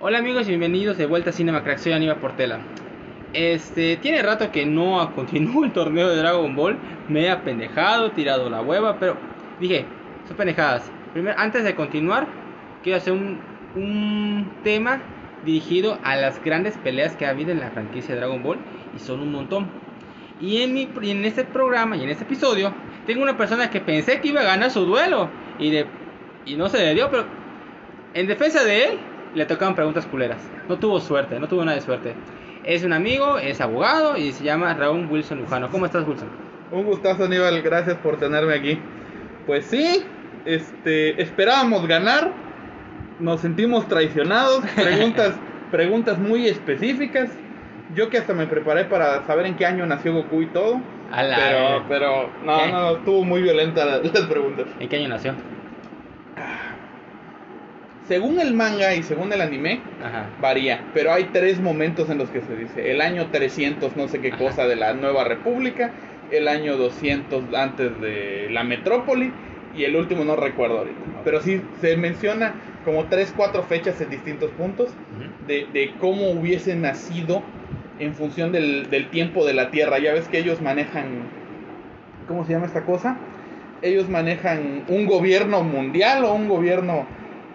Hola amigos y bienvenidos de vuelta a Cinema Crack, soy Aníbal Portela. Este, tiene rato que no continúo el torneo de Dragon Ball, me he apendejado, tirado la hueva, pero dije, son pendejadas. Primero, antes de continuar, quiero hacer un, tema dirigido a las grandes peleas que ha habido en la franquicia de Dragon Ball, y son un montón. Y en, mi, este programa y en este episodio, tengo una persona que pensé que iba a ganar su duelo, y, y no se le dio, pero en defensa de él, le tocaban preguntas culeras. No tuvo suerte, no tuvo nada de suerte. Es un amigo, es abogado y se llama Raúl Wilson Lujano. ¿Cómo estás, Wilson? Un gustazo, Aníbal. Gracias por tenerme aquí. Pues sí, este, esperábamos ganar. Nos sentimos traicionados. Preguntas, preguntas muy específicas. Yo que hasta me preparé para saber en qué año nació Goku y todo. La- Pero, pero, no, ¿Qué? no, estuvo muy violenta la- las preguntas. ¿En qué año nació? Según el manga y según el anime, Ajá. varía, pero hay tres momentos en los que se dice el año 300 no sé qué Ajá. cosa de la nueva república, el año 200 antes de la metrópoli y el último no recuerdo ahorita, pero sí se menciona como tres, cuatro fechas en distintos puntos de, de cómo hubiese nacido en función del, del tiempo de la Tierra. Ya ves que ellos manejan, ¿cómo se llama esta cosa? Ellos manejan un gobierno mundial o un gobierno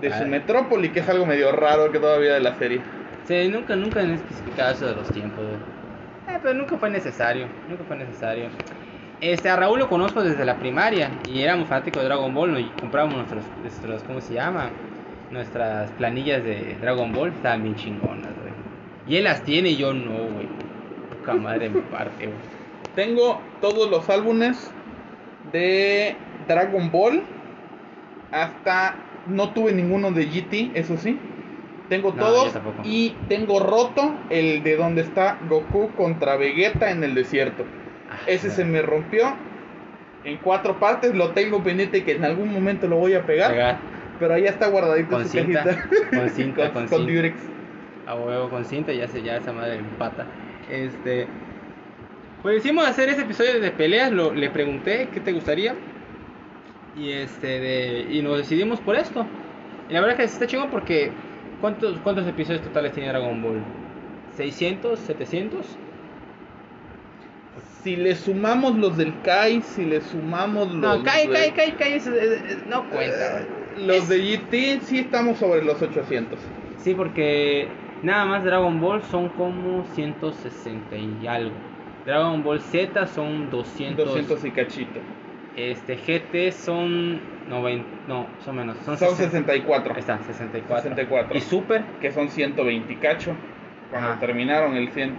de su metrópoli, que es algo medio raro que todavía de la serie. Sí, nunca, nunca han especificado eso de los tiempos. Eh, pero nunca fue necesario, nunca fue necesario. Este, a Raúl lo conozco desde la primaria y éramos fanáticos de Dragon Ball ¿no? y comprábamos nuestros, nuestros, ¿cómo se llama? Nuestras planillas de Dragon Ball, estaban bien chingonas, güey. Y él las tiene y yo no, güey. Poca madre mi parte, güey. Tengo todos los álbumes de Dragon Ball. Hasta no tuve ninguno de GT, eso sí. Tengo No, todos y tengo roto el de donde está Goku contra Vegeta en el desierto. Ah, Ese se me rompió en cuatro partes. Lo tengo pendiente que en algún momento lo voy a pegar. Pegar Pero ahí está guardadito Con su cinta, cajita. con cinta, con cinta. Durex. a huevo con cinta, ya se ya esa madre empata. Este. Pues decimos hacer ese episodio de peleas, lo, le pregunté qué te gustaría. Y este de, y nos decidimos por esto. Y la verdad que está chingón porque ¿cuántos cuántos episodios totales tiene Dragon Ball? ¿600? ¿700? Si le sumamos los del Kai, si le sumamos los. No, cae, de- cae, cae, cae, eso, eh, eh, no cuenta. Los Es- de GT sí estamos sobre los 800. Sí, porque nada más Dragon Ball son como 160 y algo. Dragon Ball Z son 200. 200 y cachito. Este GT son 90, no, son menos, son, Son 60. 64. Ahí está, 64. 64. Y Super, Que son 120 y cacho. Cuando Ajá. terminaron el 100.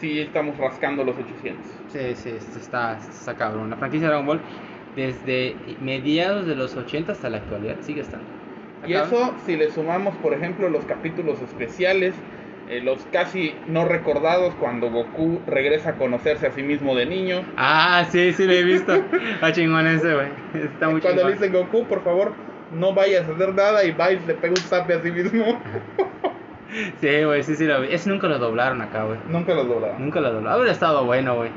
Sí, estamos rascando los 800. sí, sí, esto está, está cabrón. La franquicia de Dragon Ball desde mediados de los 80 hasta la actualidad sigue estando. Y eso, si le sumamos, por ejemplo, los capítulos especiales, eh, los casi no recordados cuando Goku regresa a conocerse a sí mismo de niño. Ah, sí, sí lo he visto. Está chingón ese, güey. Está muy cuando chingón. le dicen Goku, por favor, no vayas a hacer nada y y le pega un zape a sí mismo. Sí, güey, sí, sí lo vi. Ese nunca lo doblaron acá, güey. Nunca lo doblaba. Nunca lo doblaron. Hubiera estado bueno, güey.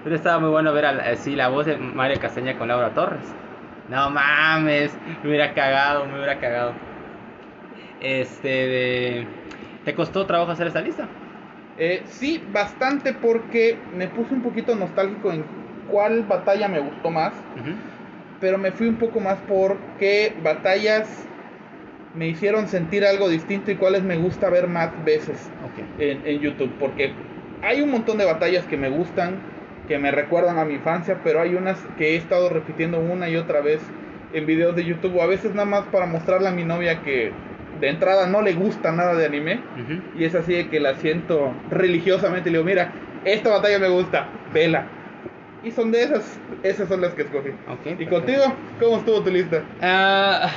Hubiera estado muy bueno ver así la voz de Mario Castaña con Laura Torres. No mames, me hubiera cagado, me hubiera cagado. Este, de... ¿Te costó trabajo hacer esta lista? Eh, sí, bastante porque me puse un poquito nostálgico en cuál batalla me gustó más. Pero me fui un poco más por qué batallas me hicieron sentir algo distinto y cuáles me gusta ver más veces en, en YouTube. Porque hay un montón de batallas que me gustan, que me recuerdan a mi infancia, pero hay unas que he estado repitiendo una y otra vez en videos de YouTube o a veces nada más para mostrarle a mi novia que de entrada no le gusta nada de anime. Y es así de que la siento religiosamente y le digo, mira, esta batalla me gusta, vela. Y son de esas, esas son las que escogí. ¿Y perfecto. contigo? ¿Cómo estuvo tu lista? Ah,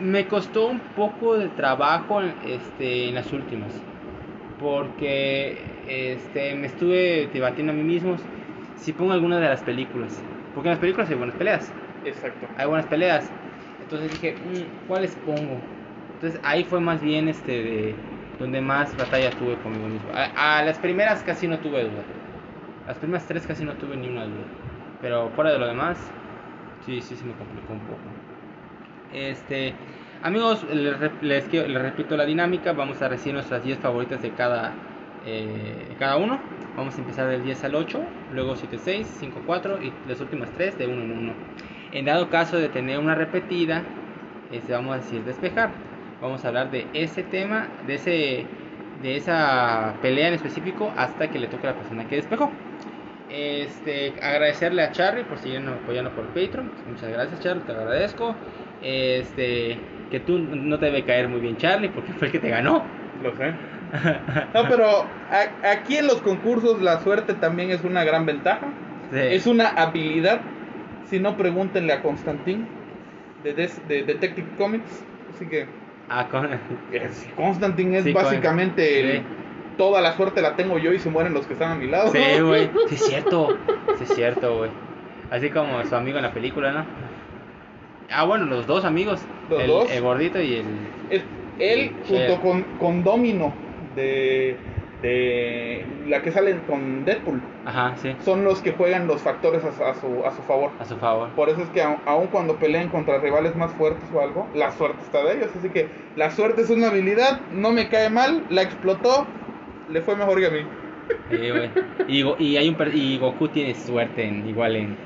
me costó un poco de trabajo este, en las últimas. Porque este, me estuve debatiendo a mí mismo si pongo alguna de las películas. Porque en las películas hay buenas peleas. Exacto. Hay buenas peleas. Entonces dije, "Mm, ¿cuáles pongo? Entonces ahí fue más bien este de donde más batalla tuve conmigo mismo. A, a las primeras casi no tuve duda. Las primeras tres casi no tuve ni una duda. Pero fuera de lo demás, sí, sí se me complicó un poco. Este, amigos, les, les les repito la dinámica. Vamos a recibir nuestras 10 favoritas de cada, eh, de cada uno. Vamos a empezar del 10 al 8, luego 7, 6, 5, 4 y las últimas 3 de 1 en 1. En dado caso de tener una repetida, este, vamos a decir despejar. Vamos a hablar de ese tema, de ese de esa pelea en específico hasta que le toque a la persona que despejó. Este, agradecerle a Charlie por seguirnos apoyando por Patreon. Muchas gracias, Charlie, te agradezco. Este, que tú no te debe caer muy bien, Charlie, porque fue el que te ganó. Lo sé. No, pero a- aquí en los concursos la suerte también es una gran ventaja. Sí. Es una habilidad. Si no, pregúntenle a Constantin de, de Detective Comics. Así que Ah, con- es- Constantin es Sí, con- básicamente el- sí. toda la suerte la tengo yo y se mueren los que están a mi lado. Sí, güey. Sí, es cierto. Sí, es cierto, güey. Así como su amigo en la película, ¿no? Ah, bueno, los dos amigos. ¿Los el, dos? el gordito y el. Es él junto con, con Domino de, de la que salen con Deadpool. Ajá, sí. Son los que juegan los factores a, su- a su, a su favor. A su favor. Por eso es que aun, aun cuando peleen contra rivales más fuertes o algo, la suerte está de ellos. Así que la suerte es una habilidad, no me cae mal, la explotó, le fue mejor que a mí. Sí, güey. Y, Go- y, hay un per- y Goku tiene suerte en, igual en,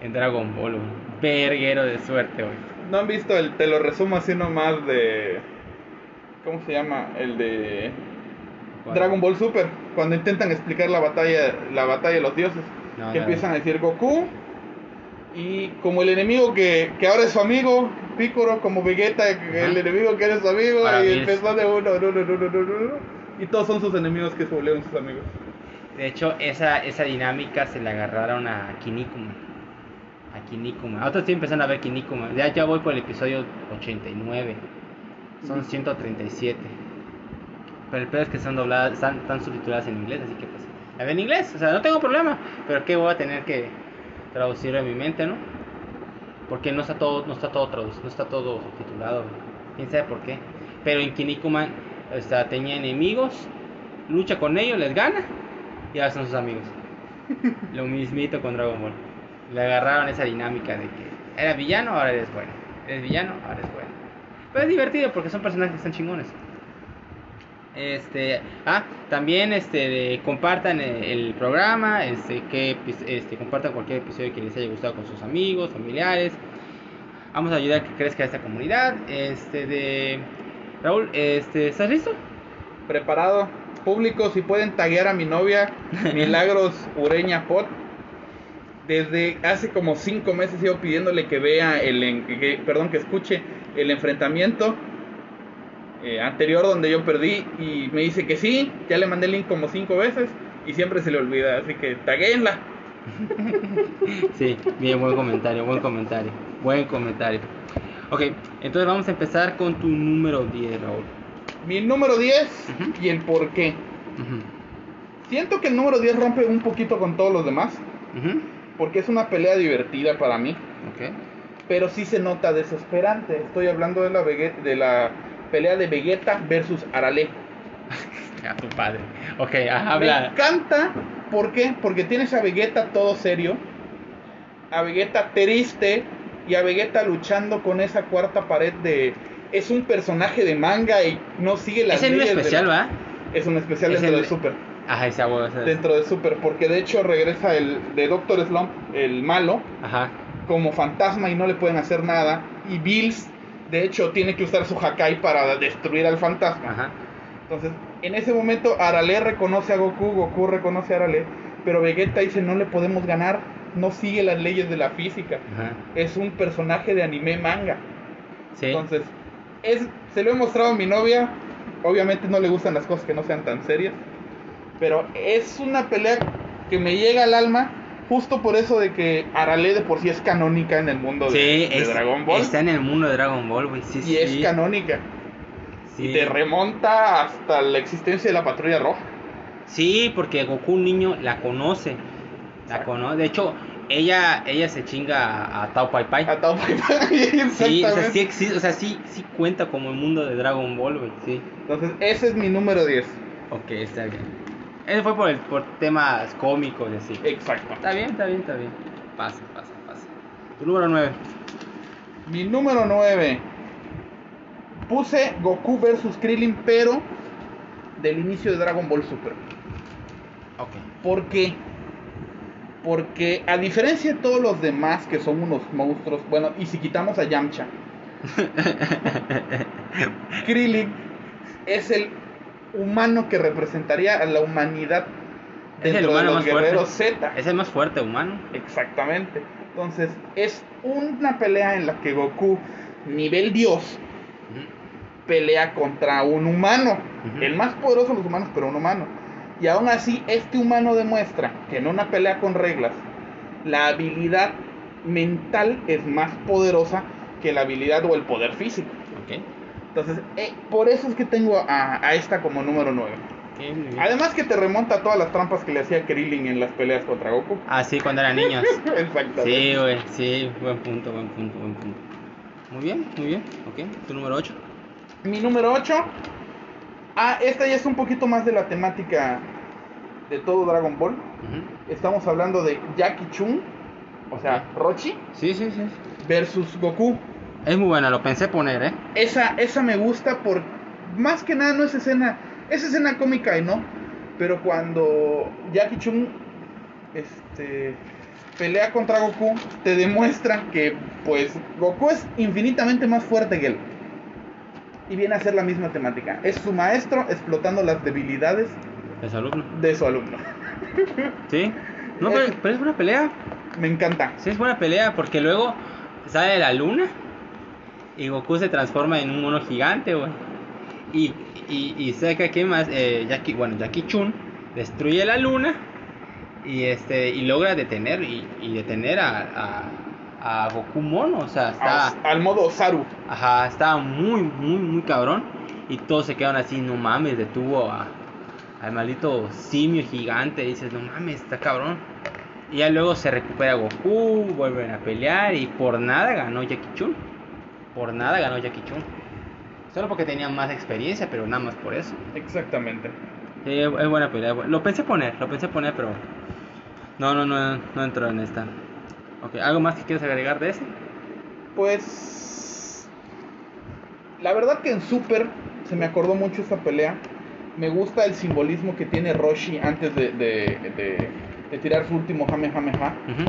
en Dragon Ball, güey. Verguero de suerte, güey. ¿No han visto el, te lo resumo así nomás de... ¿Cómo se llama? El de... Dragon Ball Super, cuando intentan explicar la batalla, la batalla de los dioses, empiezan a decir Goku y como el enemigo que, que ahora es su amigo, Piccolo como Vegeta, el enemigo que era su amigo y empezó de uno, no, no, no, no, y todos son sus enemigos que se volvieron sus amigos. De hecho, esa, esa dinámica se la agarraron a Kinikuma. A Kinikuma. Ahora estoy empezando a ver Kinikuma. Ya, ya voy por el episodio 89. Son 137. Pero el peor es que están dobladas, están, están subtituladas en inglés, así que pues. La veo en inglés, o sea, no tengo problema. Pero que voy a tener que traducirlo en mi mente, ¿no? Porque no está todo, no está todo traducido, no está todo subtitulado. Quién sabe por qué. Pero en Kinnikuman, o sea, tenía enemigos, lucha con ellos, les gana y ahora son sus amigos. Lo mismito con Dragon Ball. Le agarraron esa dinámica de que era villano, ahora eres bueno. Eres villano, ahora eres bueno. Pero es divertido porque son personajes que están chingones. Este, ah, también este de- compartan el, el programa, este que epi- este compartan cualquier episodio que les haya gustado con sus amigos, familiares. Vamos a ayudar a que crezca esta comunidad. Este de Raúl, este, ¿estás listo? Preparado, público, si pueden taguear a mi novia, Milagros Ureña Pot. Desde hace como cinco meses sigo pidiéndole que vea el, que- perdón, que escuche el enfrentamiento eh, anterior donde yo perdí y me dice que sí, ya le mandé el link como cinco veces y siempre se le olvida, así que tagueenla. Sí, bien, buen comentario, buen comentario, buen comentario. Ok, entonces vamos a empezar con tu número 10, Raúl. Mi número 10 Ujú. y el por qué. Siento que el número 10 rompe un poquito con todos los demás, porque es una pelea divertida para mí. Ok. pero sí se nota desesperante. Estoy hablando de la, de la pelea de Vegeta versus Arale. A tu padre. Ok, ajá, Me habla. encanta, ¿por qué? Porque tienes a Vegeta todo serio, a Vegeta triste y a Vegeta luchando con esa cuarta pared de... Es un personaje de manga y no sigue las Es leyes de especial, la- ¿va? Es un especial Es dentro el- de Super. Ajá, esa huevo. esa- Dentro de Super, porque de hecho regresa el de Doctor Slump, el malo, Ajá. como fantasma y no le pueden hacer nada. Y Bills, de hecho, tiene que usar su Hakai para destruir al fantasma. Ajá. Entonces, en ese momento, Arale reconoce a Goku, Goku reconoce a Arale, pero Vegeta dice: No le podemos ganar, no sigue las leyes de la física. Ajá. Es un personaje de anime manga. Sí. Entonces, es, se lo he mostrado a mi novia. Obviamente no le gustan las cosas que no sean tan serias. Pero es una pelea que me llega al alma. Justo por eso de que Arale de por sí es canónica en el mundo de, Sí, de es- Dragon Ball. Está en el mundo de Dragon Ball, güey. Sí, y sí. es canónica. Y te remonta hasta la existencia de la patrulla roja. Sí, porque Goku niño la conoce. La conoce. De hecho, ella, ella se chinga a, a Tao Pai Pai. A Tao Pai Pai, Sí, o sea, exactamente. sí existe, o sea, sí, sí cuenta como el mundo de Dragon Ball, güey, sí. Entonces, ese es mi número 10. Ok, está bien. Ese fue por, el, por temas cómicos y así. Exacto. Está bien, está bien, está bien. Pasa, pasa, pasa. Tu número 9. Mi número 9. Puse Goku versus Krillin, pero del inicio de Dragon Ball Super. Ok. ¿Por qué? Porque a diferencia de todos los demás que son unos monstruos, bueno, y si quitamos a Yamcha, Krillin es el humano que representaría a la humanidad Es el dentro de humano los más fuerte. guerreros Z. Es el más fuerte humano. Exactamente. Entonces, es una pelea en la que Goku, nivel Dios, pelea contra un humano. El más poderoso de los humanos, pero un humano. Y aún así, este humano demuestra que en una pelea con reglas, la habilidad mental es más poderosa que la habilidad o el poder físico. Entonces, eh, por eso es que tengo a, a esta como número 9. Ok, muy bien. Además que te remonta a todas las trampas que le hacía Krillin en las peleas contra Goku. Ah, sí, cuando eran niños. Exactamente. Sí, güey, sí, buen punto, buen punto, buen punto. Muy bien, muy bien. Ok, tu número 8. Mi número 8. Ah, esta ya es un poquito más de la temática de todo Dragon Ball. Estamos hablando de Jackie Chun, o sea, Rochi, Sí, sí, sí. versus Goku. Es muy buena, lo pensé poner, ¿eh? Esa, esa me gusta por. Más que nada, no es escena. Es escena cómica y no. Pero cuando Jackie Chun este, pelea contra Goku, te demuestra que, pues, Goku es infinitamente más fuerte que él. Y viene a ser la misma temática. Es su maestro explotando las debilidades alumno. de su alumno. Sí. No, pero, pero es buena pelea. Me encanta. Sí, es buena pelea porque luego sale la luna y Goku se transforma en un mono gigante, güey. Y, y, y saca que más, eh, Jackie, bueno, Jackie Chun destruye la luna y este y logra detener y, y detener a, a, a Goku mono, o sea, está, Al, al modo Saru. ajá, está muy, muy, muy cabrón y todos se quedan así, no mames, detuvo a, al maldito simio gigante, dices, no mames, está cabrón. Y ya luego se recupera Goku, vuelven a pelear y por nada ganó Jackie Chun. Por nada ganó Jackie Chun. Solo porque tenía más experiencia, pero nada más por eso. Exactamente. Sí, es buena pelea. Lo pensé poner, lo pensé poner, pero no, no, no, no entró en esta. Ok, ¿algo más que quieres agregar de ese? Pues la verdad que en Super se me acordó mucho esta pelea. Me gusta el simbolismo que tiene Roshi antes de, de, de- de tirar su último Kamehameha Ujú.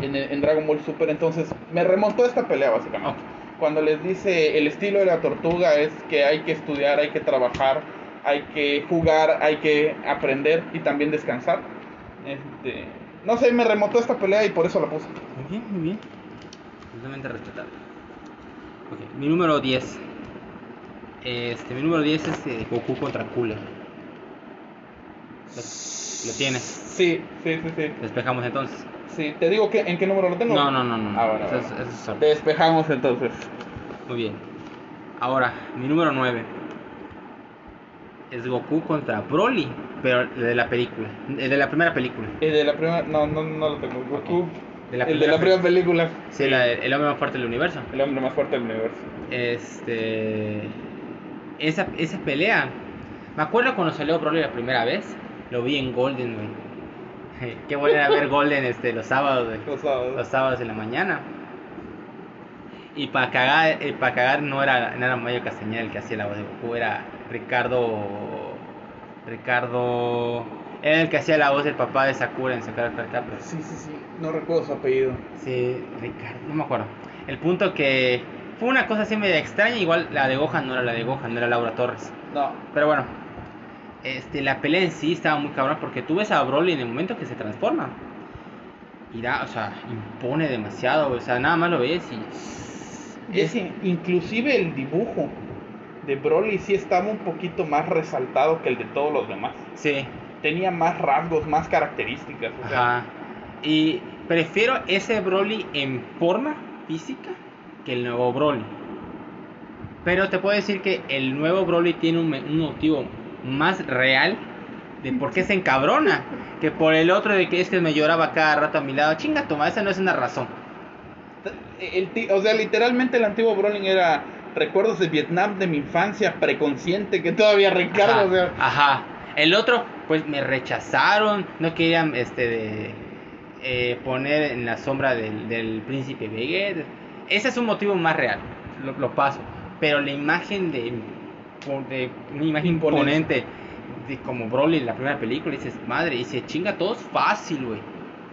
en, en Dragon Ball Super. Entonces me remontó esta pelea básicamente. Cuando les dice el estilo de la tortuga es que hay que estudiar, hay que trabajar, hay que jugar, hay que aprender y también descansar. Este, no sé, me remontó esta pelea y por eso la puse. Muy bien, muy bien. Totalmente respetable. Ok, mi número 10. Este, mi número 10 es eh, Goku contra Cooler. Lo, lo tienes. Sí, sí, sí, sí. Despejamos entonces. Sí, te digo que en qué número lo tengo. No, no, no, no. Ah, bueno, Eso es- bueno. eso es solo. Despejamos entonces. Muy bien. Ahora, mi número 9 es Goku contra Broly, pero el de la película, el de la primera película. El de la primera, no, no, no lo tengo. Goku. De la el de la primera primera película. Sí, la- el hombre más fuerte del universo. El hombre más fuerte del universo. Este. Esa, esa pelea. Me acuerdo cuando salió Broly la primera vez. Lo vi en Golden, güey. Qué bueno era ver Golden este, los sábados, güey. Los sábados. Los sábados en la mañana. Y para cagar, eh, para cagar no era, no era Mayo Castañeda el que hacía la voz de Goku, era Ricardo. Ricardo. Era el que hacía la voz del papá de Sakura en Sakura Card Captors. Sí, sí, sí. No recuerdo su apellido. Sí, Ricardo, no me acuerdo. El punto que fue una cosa así media extraña, igual la de Gohan no era la de Gohan, no era Laura Torres. No. Pero bueno, este, la pelea en sí estaba muy cabrón porque tú ves a Broly en el momento que se transforma. Y da, o sea, impone demasiado, o sea, nada más lo ves y... Es inclusive el dibujo de Broly sí estaba un poquito más resaltado que el de todos los demás. Sí, Tenía más rasgos, más características. O sea, ajá. Y prefiero ese Broly en forma física que el nuevo Broly. Pero te puedo decir que el nuevo Broly tiene un, un motivo más real de por qué se encabrona. Que por el otro de que es que me lloraba cada rato a mi lado. Chinga, toma, esa no es una razón. El o sea, literalmente el antiguo Brolin era recuerdos de Vietnam de mi infancia preconsciente que todavía recargo. Ajá, O sea, ajá. El otro, pues me rechazaron, no querían este de eh, poner en la sombra del, del príncipe Vegeta. Ese es un motivo más real, lo, lo paso. Pero la imagen de, de una imagen Imponente. imponente de como Broly en la primera película, dices, madre, y se chinga todos fácil, güey.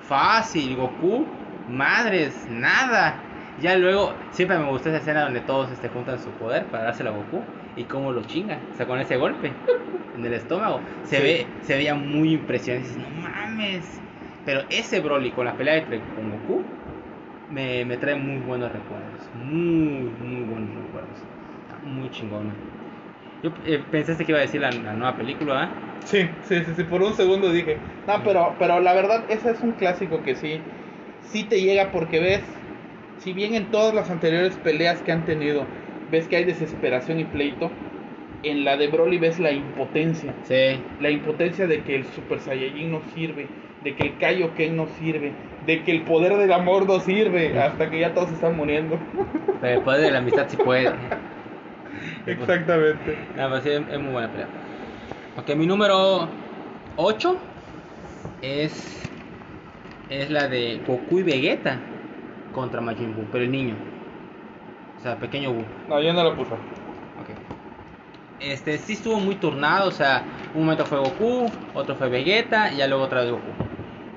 Fácil, Goku, madres, nada. Ya luego, siempre me gustó esa escena donde todos este, juntan su poder para dárselo a Goku y cómo lo chinga, o sea, con ese golpe en el estómago. Se Sí. ve, se veía muy impresionante. Dices, no mames. Pero ese Broly con la pelea de con Goku me, me trae muy buenos recuerdos. Muy, muy buenos recuerdos. Está Muy chingona. Yo eh, pensaste que iba a decir la, la nueva película, ¿ah? sí, sí, sí, sí, por un segundo dije, no, pero, pero la verdad, ese es un clásico que sí, sí te llega porque ves, si bien en todas las anteriores peleas que han tenido, ves que hay desesperación y pleito, en la de Broly ves la impotencia. Sí. la impotencia de que el Super Saiyajin no sirve, de que el Kaioken no sirve, de que el poder del amor no sirve, hasta que ya todos están muriendo. Pero el poder de la amistad sí puede. Exactamente. Pero sí, es, es muy buena pelea. Ok, mi número 8 es, es la de Goku y Vegeta contra Majin Buu, pero el niño. O sea, pequeño Buu. No, yo no lo puse. Ok. Este sí estuvo muy turnado, o sea, un momento fue Goku, otro fue Vegeta y ya luego otra vez Goku.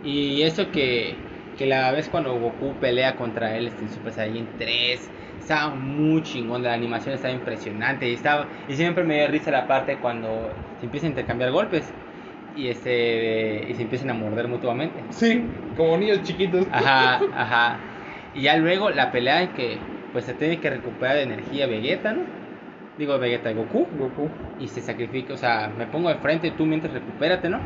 Y eso que, que la vez cuando Goku pelea contra él este, en Super Saiyan 3, estaba muy chingón, la animación estaba impresionante y estaba y siempre me dio risa la parte cuando se empiezan a intercambiar golpes y este y se empiezan a morder mutuamente. Sí, como niños chiquitos. Ajá, ajá. Y ya luego la pelea en que pues se tiene que recuperar de energía Vegeta, ¿no? Digo Vegeta, Goku. Goku. Y se sacrifica, o sea, me pongo de frente tú mientras recupérate, ¿no?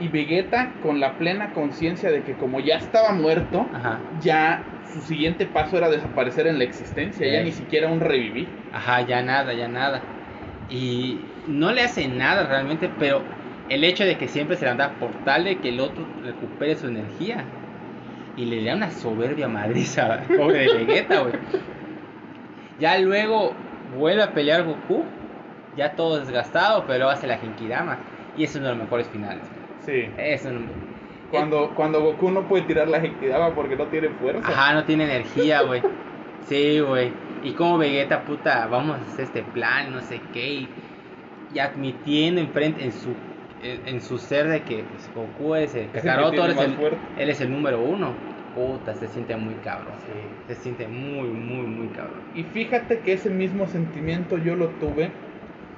Y Vegeta con la plena conciencia de que como ya estaba muerto, Ajá. ya su siguiente paso era desaparecer en la existencia, ya Sí. ni siquiera un revivir. Ajá, ya nada, ya nada. Y no le hace nada realmente, pero el hecho de que siempre se le anda por tal de que el otro recupere su energía. Y le da una soberbia madriza, pobre de Vegeta, güey. Ya luego vuelve a pelear Goku, ya todo desgastado, pero hace la Genkidama. Y es uno de los mejores finales. Sí. Es un... Cuando, cuando Goku no puede tirar la Genkidama porque no tiene fuerza. Ajá, no tiene energía, güey. Sí, güey. Y como Vegeta, puta, vamos a hacer este plan, no sé qué. Y, y admitiendo enfrente, en su, en, en su ser de que pues, Goku es el Kakaroto, él él es el número uno. Puta, se siente muy cabrón. Sí. Se siente muy, muy, muy cabrón. Y fíjate que ese mismo sentimiento yo lo tuve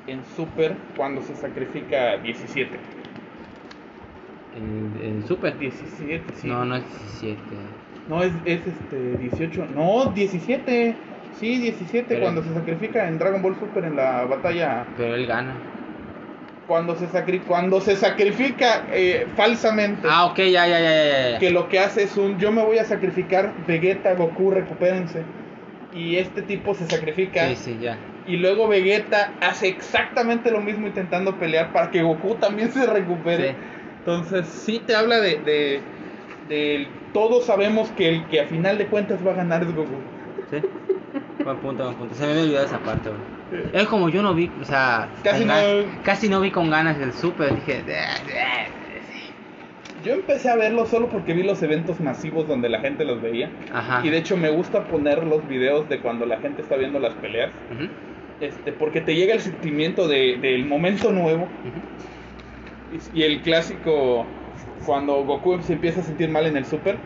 en Super cuando se sacrifica 17. En, Super. 17, sí. No, no es 17. No, es, es este 18. No, 17. Sí, 17 Pero- cuando se sacrifica en Dragon Ball Super en la batalla. Pero él gana. Cuando se, sacri cuando se sacrifica eh, falsamente. Ah, ok, ya, ya, ya, ya. ya. Que lo que hace es un yo me voy a sacrificar, Vegeta, Goku, recupérense. Y este tipo se sacrifica. Sí, sí, ya. Y luego Vegeta hace exactamente lo mismo intentando pelear para que Goku también se recupere. Sí. Entonces sí te habla de, de, de- todos sabemos que el que a final de cuentas va a ganar es Goku. Sí. Buen punto, buen punto. Se me había olvidado esa parte, güey. Es como yo no vi, o sea, Casi no- gan- casi no vi con ganas el super. Dije, Yo empecé a verlo solo porque vi los eventos masivos donde la gente los veía. ajá. Y de hecho me gusta poner los videos de cuando la gente está viendo las peleas. Ujú, Este, porque te llega el sentimiento de- del momento nuevo. ujú. Y, y el clásico, cuando Goku se empieza a sentir mal en el super,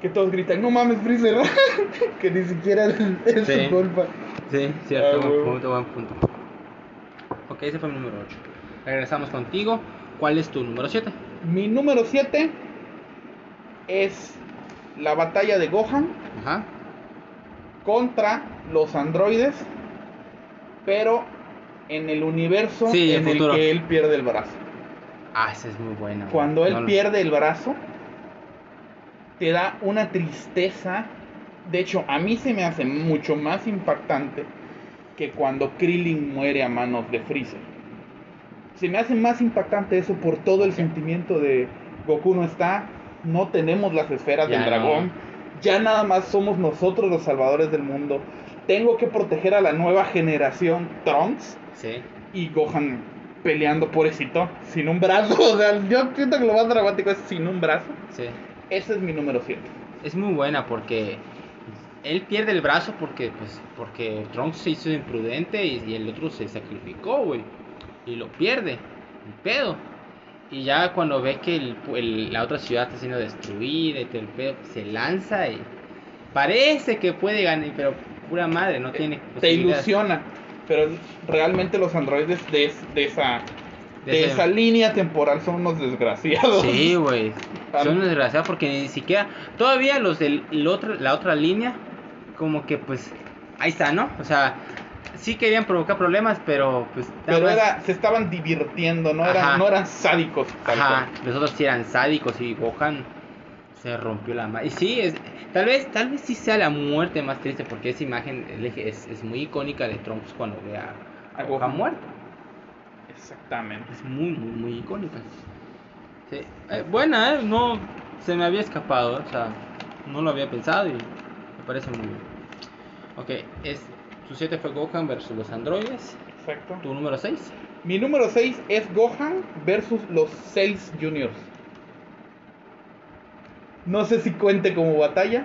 que todos gritan, no mames, Freezer, que ni siquiera es, Sí. su culpa. Sí, cierto, Ah, buen punto, buen punto. Ok, ese fue mi número 8. Regresamos contigo. ¿Cuál es tu número 7? Mi número 7 es la batalla de Gohan Ajá. contra los androides, pero en el universo Sí, en el que él pierde el brazo. Ah, ese es muy bueno. Cuando él No lo- pierde el brazo, te da una tristeza. De hecho, a mí se me hace mucho más impactante que cuando Krillin muere a manos de Freezer. se me hace más impactante eso por todo el sentimiento de Goku no está, no tenemos las esferas Ya del no. dragón, ya nada más somos nosotros los salvadores del mundo. Tengo que proteger a la nueva generación Trunks Sí. y Gohan peleando pobrecito, sin un brazo. O sea, yo siento que lo más dramático es sin un brazo. Sí. Ese es mi número 7. Es muy buena porque él pierde el brazo porque pues porque Trunks se hizo imprudente y, y el otro se sacrificó, güey. Y lo pierde. El pedo. Y ya cuando ve que el- el- la otra ciudad está siendo destruida y todo el pedo, se lanza y parece que puede ganar, pero pura madre, no tiene Te ilusiona, pero realmente los androides de, de esa De de ese- esa línea temporal son unos desgraciados. Sí, güey. Ah. Son desgraciados porque ni siquiera. Todavía los de la otra línea, como que pues. Ahí está, ¿no? O sea, sí querían provocar problemas, pero pues. Pero más- era, se estaban divirtiendo, no Ajá. eran, no eran sádicos. Ajá, los otros sí eran sádicos y Gohan se rompió la mano. Y sí, es, tal vez tal vez sí sea la muerte más triste porque esa imagen es, es muy icónica de Trunks cuando ve a, a A Gohan muerto. Exactamente. Es muy, muy, muy icónica. Sí. Eh, buena, ¿eh? No se me había escapado, o sea, no lo había pensado y me parece muy bien. Ok, es, tu 7 fue Gohan versus los androides. Exacto. Tu número 6. Mi número 6 es Gohan versus los Cells Juniors. No sé si cuente como batalla.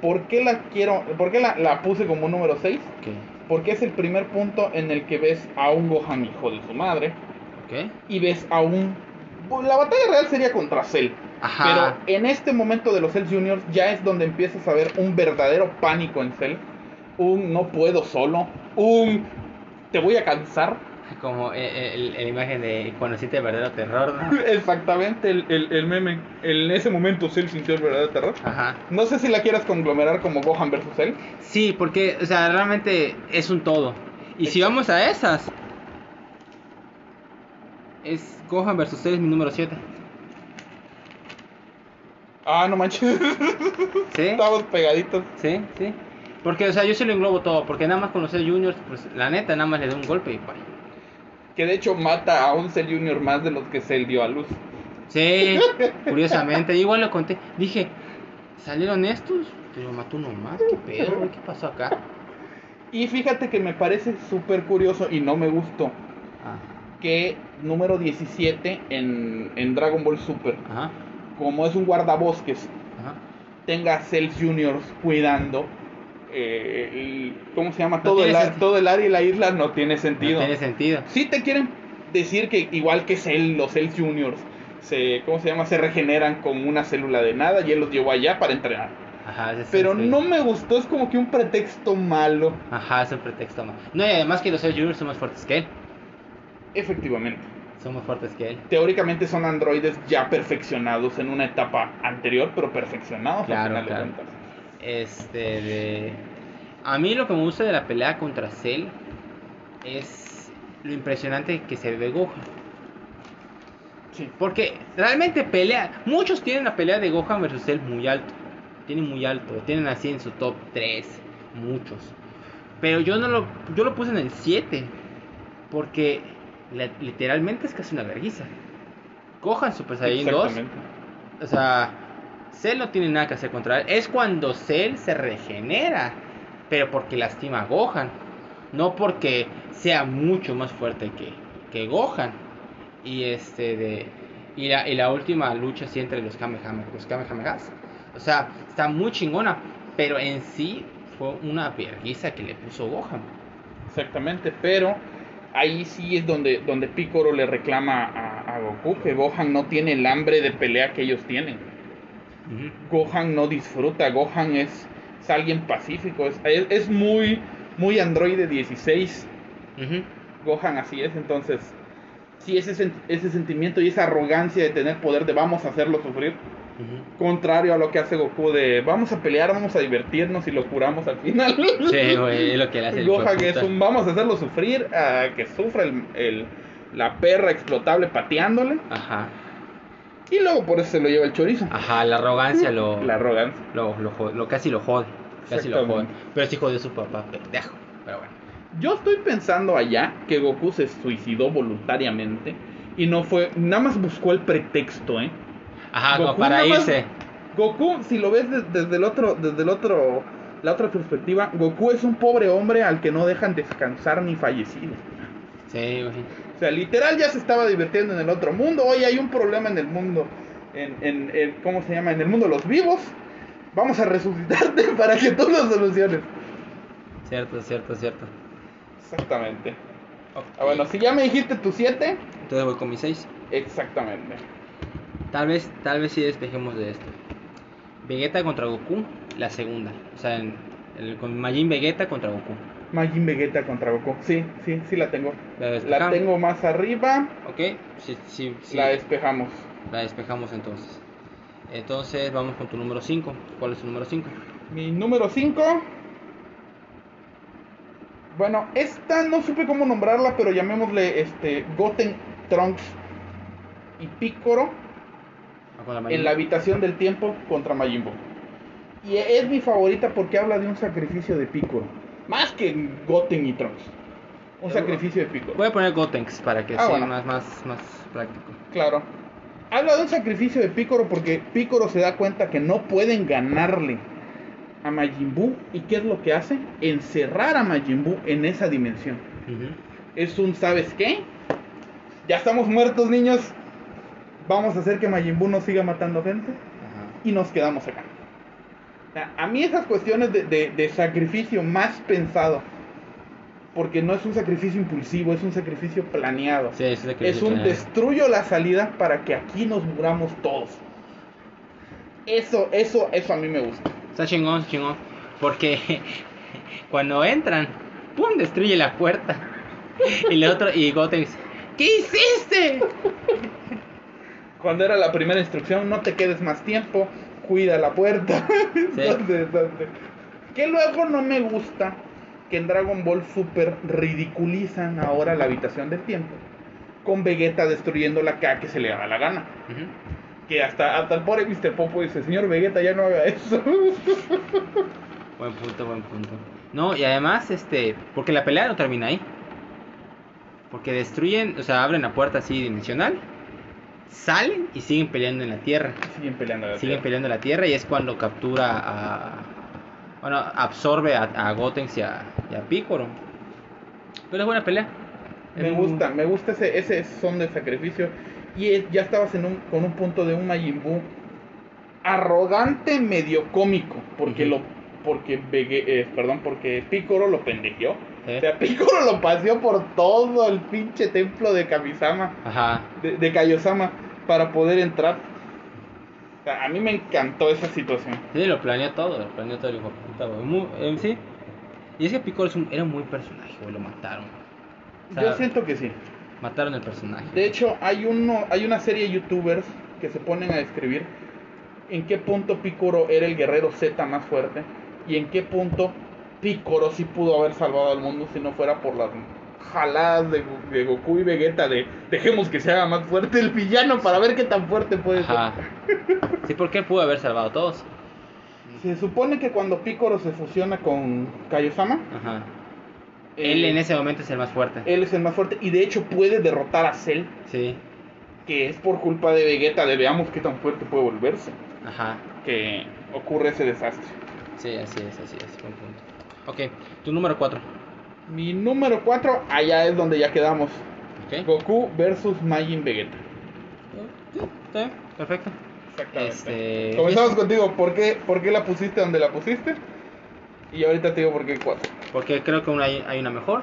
¿Por qué la quiero? ¿Por qué la, la puse como número 6? Ok, Porque es el primer punto en el que ves a un Gohan hijo de su madre y ves a un la batalla real sería contra Cell. Ajá. Pero en este momento de los Cell Juniors ya es donde empiezas a ver un verdadero pánico en Cell. Un no puedo solo. Un te voy a cansar. Como eh, eh, el- la imagen de cuando siente el verdadero terror, ¿no? Exactamente el, el, el meme. En ese momento Cell sintió el verdadero terror. Ajá. No sé si la quieras conglomerar como Gohan versus Cell. Sí, porque, o sea, realmente es un todo. Y si vamos a esas, es Gohan versus Cell es mi número 7. Ah, no manches. ¿Sí? Estamos pegaditos. Sí, sí. Porque, o sea, yo se lo englobo todo. Porque nada más con los Cell Juniors, pues la neta, nada más le da un golpe y bye. Que de hecho mata a un Cell Junior más de los que Cell dio a luz. Sí, curiosamente. Igual lo conté. Dije, ¿salieron estos? Pero mató uno más. ¿Qué pedo? ¿Qué pasó acá? Y fíjate que me parece súper curioso y no me gustó Ah, que número 17 en, en Dragon Ball Super, ajá, como es un guardabosques, ajá. tenga Cell Juniors cuidando. Eh, el- ¿Cómo se llama? No todo, el, sentido. todo el área y la isla no tiene No sentido. tiene sentido. Sí te quieren decir que igual que Cell, los Cell Juniors, se, ¿cómo se llama? Se regeneran con una célula de nada y él los llevó allá para entrenar. Ajá, es Pero no me gustó, es como que un pretexto malo. Ajá, es un pretexto más. No, y además que los Cell Juniors son más fuertes que él. Efectivamente. Son más fuertes que él. Teóricamente son androides ya perfeccionados en una etapa anterior, pero perfeccionados Claro, al final claro. de cuentas. Este, de... A mí lo que me gusta de la pelea contra Cell es lo impresionante que se ve Gohan. Sí. Porque realmente pelea... Muchos tienen la pelea de Gohan versus Cell muy alto. Tienen muy alto. Tienen así en su top 3. Muchos. Pero yo no lo... Yo lo puse en el 7. Porque la- literalmente es casi una vergüenza. Gohan Super Saiyan 2 Exactamente. o sea, Cell no tiene nada que hacer contra él. Es cuando Cell se regenera, pero porque lastima a Gohan. No porque sea mucho más fuerte que, que Gohan. Y este de. Y la, y la última lucha así entre los Kamehameha, los Kamehamehas. O sea, está muy chingona. Pero en sí fue una vergüenza que le puso Gohan. Exactamente, pero ahí sí es donde, donde Piccolo le reclama a, a Goku que Gohan no tiene el hambre de pelea que ellos tienen. Gohan no disfruta, Gohan es, es alguien pacífico, es, es, es muy, muy androide 16. Ujú. Gohan así es, entonces, sí, ese, ese sentimiento y esa arrogancia de tener poder de vamos a hacerlo sufrir, contrario a lo que hace Goku de vamos a pelear, vamos a divertirnos y lo curamos al final. Sí, güey, es lo que le hace el Gohan es un vamos a hacerlo sufrir, a que sufra el, el- la perra explotable pateándole Ajá. Y luego por eso se lo lleva el chorizo. Ajá, la arrogancia lo, La arrogancia. lo, lo, jode- lo casi lo jode. Casi lo jode. Pero sí jodió a su papá, pendejo. Pero bueno. Yo estoy pensando allá que Goku se suicidó voluntariamente y no fue, nada más buscó el pretexto, ¿eh? Ajá, como Goku para más- irse. Goku, si lo ves de- desde el otro, desde el otro, la otra perspectiva, Goku es un pobre hombre al que no dejan descansar ni fallecido. Sí, güey. O sea, literal ya se estaba divirtiendo en el otro mundo. Hoy hay un problema en el mundo, en, en, en- ¿cómo se llama? En el mundo de los vivos. Vamos a resucitarte para que tú lo soluciones. Cierto, cierto, cierto. Exactamente. Ah, bueno, si ya me dijiste tu 7, Entonces voy con mi 6. exactamente. Tal vez, tal vez sí despejemos de esto. Vegeta contra Goku, la segunda. O sea, en, el- con Majin Vegeta contra Goku. Majin Vegeta contra Goku. Sí, sí, sí la tengo. La tengo más arriba. Ok, sí, sí, sí. La despejamos. La despejamos entonces. Entonces vamos con tu número 5. ¿Cuál es tu número 5? Mi número 5. Bueno, esta no supe cómo nombrarla, pero llamémosle este Goten Trunks y Piccolo en la habitación del tiempo contra Majin Buu. Y es mi favorita porque habla de un sacrificio de Piccolo, más que Goten y Trunks. Un sacrificio de Piccolo. Voy a poner Gotenks para que Ah, sea bueno. más, más, más práctico. Claro. Habla de un sacrificio de Piccolo porque Piccolo se da cuenta que no pueden ganarle a Majin Buu. ¿Y qué es lo que hace? Encerrar a Majin Buu en esa dimensión. Es un, ¿sabes qué? Ya estamos muertos, niños. Vamos a hacer que Majin Buu no siga matando gente. Y nos quedamos acá. A mí esas cuestiones de, de- de sacrificio más pensado. Porque no es un sacrificio impulsivo, es un sacrificio planeado. Sí, es, un destruyo la salida para que aquí nos muramos todos. Eso, eso, eso a mí me gusta. Está chingón, está chingón. Porque cuando entran, ¡pum! destruye la puerta. Y el otro, y Gotenks, ¿qué hiciste? Cuando era la primera instrucción, no te quedes más tiempo, cuida la puerta. Entonces, entonces, que luego no me gusta que en Dragon Ball Super ridiculizan ahora la habitación del tiempo. Con Vegeta destruyendo la K que se le da la gana. Que hasta, hasta el pobre Mr. Popo dice, señor Vegeta, ya no haga eso. Buen punto, buen punto. No, y además, este, porque la pelea no termina ahí. Porque destruyen, o sea, abren la puerta así dimensional, salen y siguen peleando en la tierra. Siguen peleando. la Siguen tierra. peleando en la tierra y es cuando captura a. Bueno, absorbe a, a Gotenks y a, y a Piccolo. Pero es buena pelea. Me Es muy- gusta, me gusta ese, ese son de sacrificio. Y ya estabas en un, con un punto de un Majin Buu arrogante, medio cómico, porque Ujú. lo porque eh, perdón, porque Piccolo lo pendejeó. ¿Eh? O sea, Piccolo lo paseó por todo el pinche templo de Kamisama, Ajá. de, de para poder entrar. O sea, a mí me encantó esa situación. Sí, lo planeó todo, lo planeó todo el hijo eh, sí. Y es que Piccolo es un- era un muy personaje, güey, lo mataron. O sea, Yo siento que sí. Mataron el personaje. De hecho, hay uno, hay una serie de youtubers que se ponen a describir en qué punto Picoro era el guerrero Z más fuerte y en qué punto Picoro sí pudo haber salvado al mundo si no fuera por las jaladas de, Go- de Goku y Vegeta de dejemos que se haga más fuerte el villano para ver qué tan fuerte puede Ajá. Sí, porque pudo haber salvado a todos. ser. Se supone que cuando Picoro se fusiona con Kaiosama, Ajá. Él en ese momento es el más fuerte. él es el más fuerte y de hecho puede derrotar a Cell, Sí. que es por culpa de Vegeta de veamos qué tan fuerte puede volverse. Ajá. que ocurre ese desastre. Sí, así es, así es. Buen punto. Ok, tu número 4. Mi número 4, allá es donde ya quedamos. Ok. Goku versus Majin Vegeta. Sí, está bien, perfecto. Exactamente. Este, Comenzamos contigo. ¿Por qué, ¿Por qué la pusiste donde la pusiste? Y ahorita te digo por qué 4. Porque creo que una, hay una mejor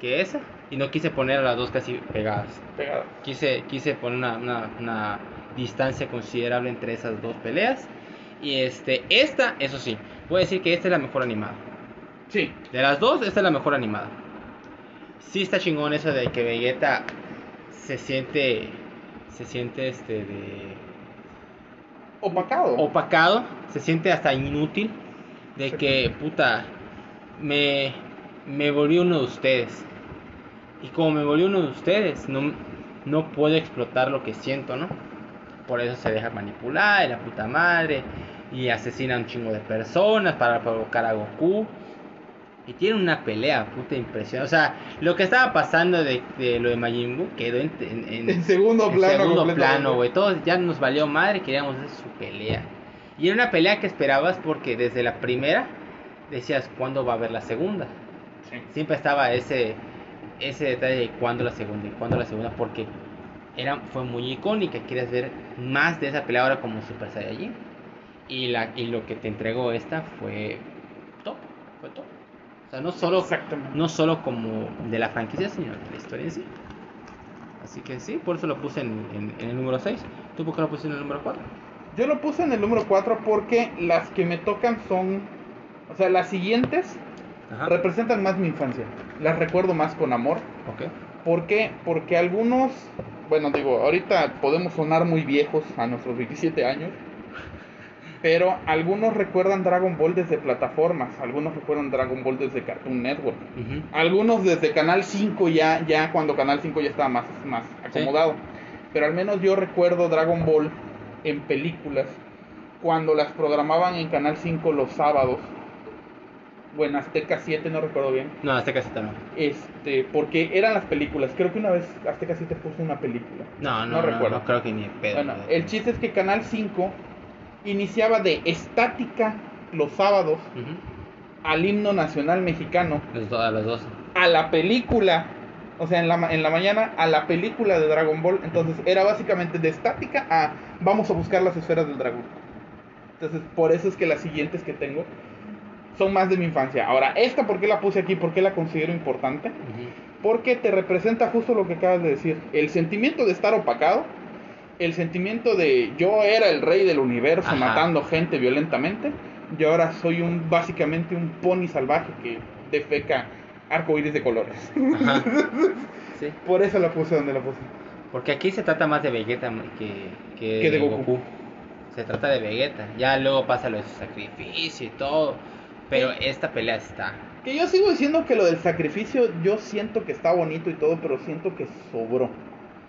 que esa. Y no quise poner a las dos casi pegadas. Pegada. Quise, quise poner una, una, una distancia considerable entre esas dos peleas. Y este, esta, eso sí, voy a decir que esta es la mejor animada. Sí. De las dos, esta es la mejor animada. Sí está chingón eso de que Vegeta se siente, se siente este de Opacado. opacado, se siente hasta inútil de que puta me me volví uno de ustedes. Y como me volví uno de ustedes, no no puedo explotar lo que siento, ¿no? Por eso se deja manipular, y la puta madre, y asesina a un chingo de personas para provocar a Goku. Y tiene una pelea, puta impresión. O sea, lo que estaba pasando de, de lo de Majin Buu quedó en, en, en- En segundo en plano. segundo plano, güey. Todos ya nos valió madre, queríamos ver su pelea. Y era una pelea que esperabas porque desde la primera decías, ¿cuándo va a haber la segunda? Sí. Siempre estaba ese ese detalle de cuándo la segunda y cuándo la segunda porque era fue muy icónica quieres ver más de esa pelea ahora como Super Saiyajin y la y lo que te entregó esta fue o sea no solo no solo como de la franquicia sino de la historia en sí así que sí por eso lo puse en, en- en el número 6 tú por qué lo pusiste en el número 4 Yo lo puse en el número 4 porque las que me tocan son. O sea, las siguientes ajá representan más mi infancia. Las recuerdo más con amor. ok ¿Por qué? Porque algunos. Bueno, digo, ahorita podemos sonar muy viejos a nuestros 27 años. Pero algunos recuerdan Dragon Ball desde plataformas. Algunos recuerdan Dragon Ball desde Cartoon Network. Algunos desde Canal 5 ya, ya cuando Canal 5 ya estaba más, más Sí. acomodado. Pero al menos yo recuerdo Dragon Ball en películas cuando las programaban en Canal 5 los sábados. O en Azteca 7, no recuerdo bien. no hasta casi no Este, porque eran las películas. Creo que una vez Azteca 7 puso una película. no no, No no, recuerdo. no creo que ni pedo Bueno, ¿no? el chiste es que Canal 5 iniciaba de estática los sábados al himno nacional mexicano a las 12 a la película, o sea, en la, en la mañana a la película de Dragon Ball. Entonces era básicamente de estática a vamos a buscar las esferas del dragón. Entonces por eso es que las siguientes que tengo son más de mi infancia. Ahora, esta, ¿por qué la puse aquí? ¿Por qué la considero importante? Porque te representa justo lo que acabas de decir. El sentimiento de estar opacado. El sentimiento de yo era el rey del universo Ajá. matando gente violentamente. Y ahora soy un básicamente un pony salvaje que defeca arcoíris de colores. Ajá. Sí, Por eso la puse donde la puse. porque aquí se trata más de Vegeta que, que, Que de Goku. Se trata de Vegeta. Ya luego pasa lo de su sacrificio y todo. Pero esta pelea está. Que yo sigo diciendo que lo del sacrificio yo siento que está bonito y todo, pero siento que sobró.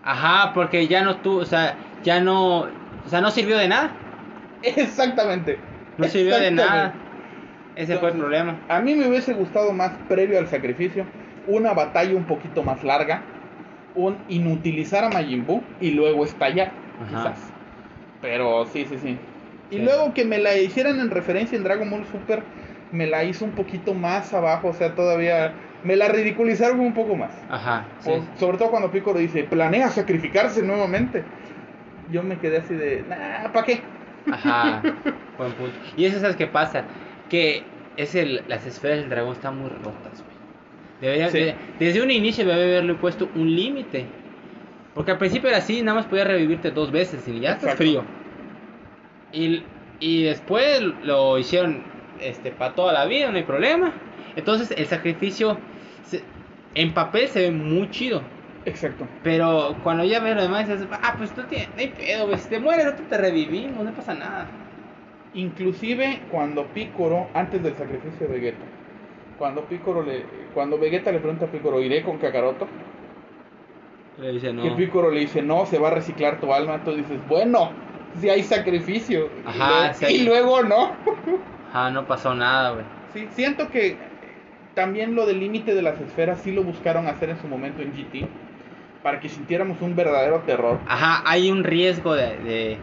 Ajá, porque ya no tú, o sea, ya no, o sea, no sirvió de nada. Exactamente. No sirvió de nada. Ese fue el Entonces, problema. A mí me hubiese gustado más previo al sacrificio una batalla un poquito más larga, un inutilizar a Majin Buu y luego estallar, Ajá. quizás. Pero sí, sí, sí. Y Sí. luego que me la hicieran en referencia en Dragon Ball Super, me la hizo un poquito más abajo, o sea, todavía me la ridiculizaron un poco más. Ajá, sí. Sobre todo cuando Piccolo dice, planea sacrificarse nuevamente. Yo me quedé así de, nah, ¿para qué? Ajá, buen punto. Y eso sabes qué pasa, que es el, las esferas del dragón están muy rotas, güey. Debería, Sí. de- desde un inicio debe haberle puesto un límite. Porque al principio era así, nada más podía revivirte dos veces y ya estás Exacto. frío. Y, y después lo hicieron este para toda la vida, no hay problema. Entonces el sacrificio se- en papel se ve muy chido. Exacto. Pero cuando ya ves lo demás, dices, ah, pues no, tiene, no hay pedo, güey. Si te mueres, nosotros te revivimos, no pasa nada. Inclusive cuando Piccolo, antes del sacrificio de Vegeta, cuando Piccolo le, cuando Vegeta le pregunta a Piccolo, ¿iré con Kakaroto? Le dice, no. Que Piccolo le dice, no, se va a reciclar tu alma. Tú dices, bueno, si hay sacrificio. Y Ajá, luego- sí. Y luego no. Ah, no pasó nada, güey. Sí, siento que también lo del límite de las esferas sí lo buscaron hacer en su momento en GT. Para que sintiéramos un verdadero terror. Ajá, hay un riesgo de, de,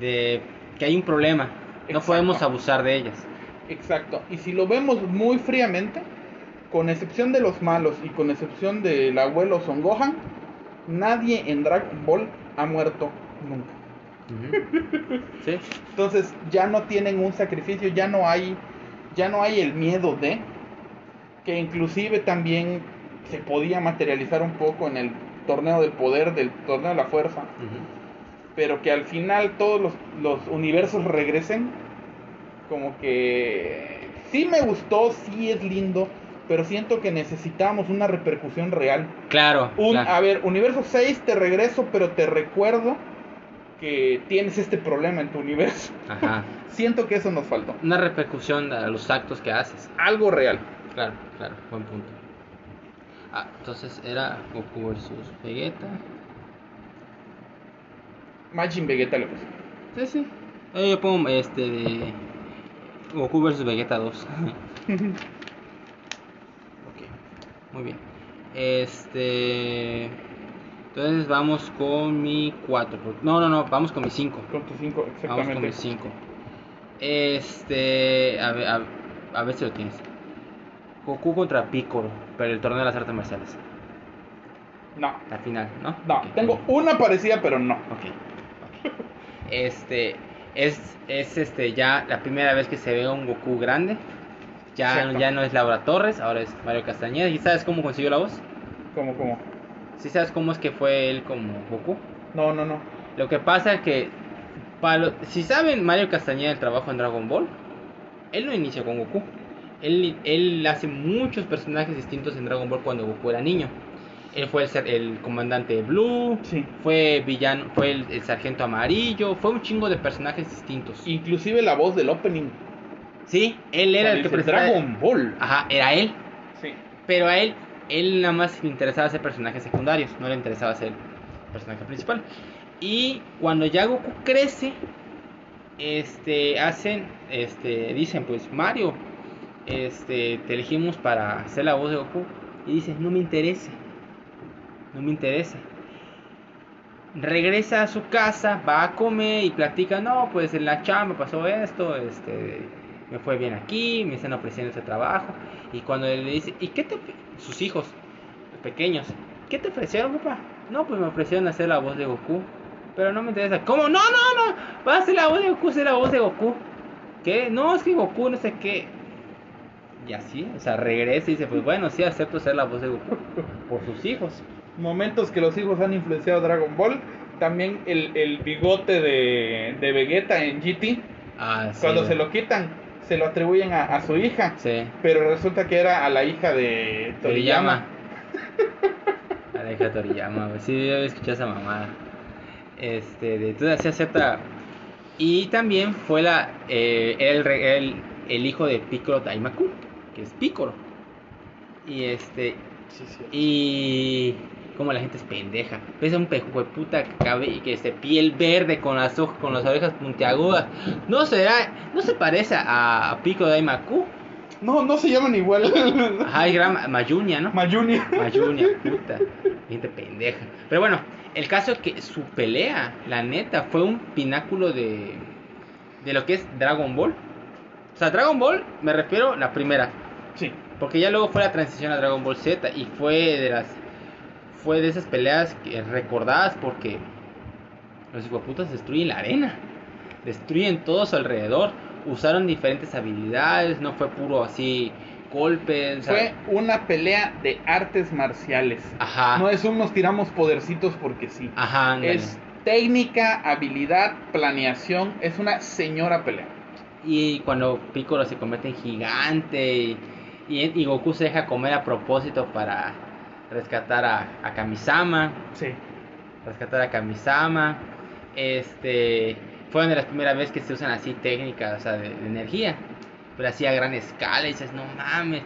de que hay un problema. No podemos abusar de ellas. Exacto. Y si lo vemos muy fríamente, con excepción de los malos y con excepción del abuelo Son Gohan, nadie en Dragon Ball ha muerto nunca. Sí. Entonces ya no tienen un sacrificio, ya no hay, ya no hay el miedo de, que inclusive también se podía materializar un poco en el torneo del poder, del torneo de la fuerza, pero que al final todos los, los universos regresen, como que sí me gustó, sí es lindo, pero siento que necesitamos una repercusión real. Claro. Un, claro. A ver, universo 6 te regreso, pero te recuerdo que tienes este problema en tu universo. Ajá. Siento que eso nos faltó. Una repercusión a los actos que haces. Algo real. Claro, claro, buen punto. Ah, entonces era Goku versus Vegeta. Majin Vegeta puse. Sí, sí. Eh, yo pongo este de Goku versus Vegeta 2. Muy bien. Este. Entonces vamos con mi 4. No, no, no, vamos con mi 5. Con tu 5, Vamos con exactamente. mi 5. Este. A ver, a, a ver si lo tienes. Goku contra Piccolo, pero el torneo de las artes marciales. No, La final, ¿no? no, Ok. tengo una parecida, pero no. Ok. ok. Este. Es, es este ya la primera vez que se ve un Goku grande. Ya, ya no es Laura Torres, ahora es Mario Castañeda. ¿Y sabes cómo consiguió la voz? ¿Cómo, cómo? ¿Sí sabes cómo es que fue él como Goku? No, no, no. Lo que pasa es que, para lo- si saben Mario Castañeda el trabajo en Dragon Ball, él no inició con Goku. Él, él hace muchos personajes distintos en Dragon Ball cuando Goku era niño. Él fue el, ser- el comandante Blue, Sí. fue villano, fue el, el sargento amarillo, fue un chingo de personajes distintos. Inclusive la voz del opening. Sí, él era el que presentaba- Dragon Ball. Ajá, era él. Sí. Pero a él, él nada más le interesaba hacer personajes secundarios, no le interesaba ser personaje principal. Y cuando ya Goku crece, este, hacen, este, dicen pues Mario, este, te elegimos para hacer la voz de Goku. Y dice, no me interesa, no me interesa. Regresa a su casa, va a comer y platica, no, pues en la chamba pasó esto, este, me fue bien aquí, me están ofreciendo este trabajo. Y cuando le dice, ¿y qué te, sus hijos pequeños, qué te ofrecieron, papá? No, pues me ofrecieron hacer la voz de Goku, pero no me interesa. ¿Cómo? No, no, no, va a hacer la voz de Goku, hacer la voz de Goku. ¿Qué? No, es que Goku no sé qué. Y así, o sea, regresa y dice, pues bueno, sí acepto ser la voz de Goku por sus hijos. Momentos que los hijos han influenciado Dragon Ball. También el, el bigote de, de Vegeta en GT. Ah, sí. Cuando se lo quitan, se lo atribuyen a, a su hija. Sí. Pero resulta que era a la hija de Toriyama. A la hija de Toriyama, güey. Sí, yo había escuchado esa mamada. Este, de entonces se acepta. Y también fue la. Eh, el, el, el hijo de Piccolo Daimaku, que es Piccolo. Y este. Sí, sí. Y. Como la gente es pendeja. Ves a un pejo de puta que cabe y que este piel verde con las con las orejas puntiagudas. No será. No se parece a, a Piccolo Daimaku. No, no se llaman igual. Ajá, era Mayunia, ¿no? Mayuni. Mayunia, puta. Gente pendeja. Pero bueno, el caso es que su pelea, la neta, fue un pináculo de. de lo que es Dragon Ball. O sea, Dragon Ball, me refiero la primera. Sí. Porque ya luego fue la transición a Dragon Ball Z y fue de las. fue de esas peleas que- recordadas porque. los hijueputas destruyen la arena. Destruyen todo a su alrededor. Usaron diferentes habilidades, no fue puro así golpes. Fue una pelea de artes marciales. Ajá. No es un nos tiramos podercitos porque sí. Ajá, ándale. Es técnica, habilidad, planeación. Es una señora pelea. Y cuando Piccolo se convierte en gigante y, y, y Goku se deja comer a propósito para rescatar a, a Kamisama, Sí. rescatar a Kamisama, este, fue una de las primeras veces que se usan así técnicas, o sea, de, de energía, pero así a gran escala y dices, no mames,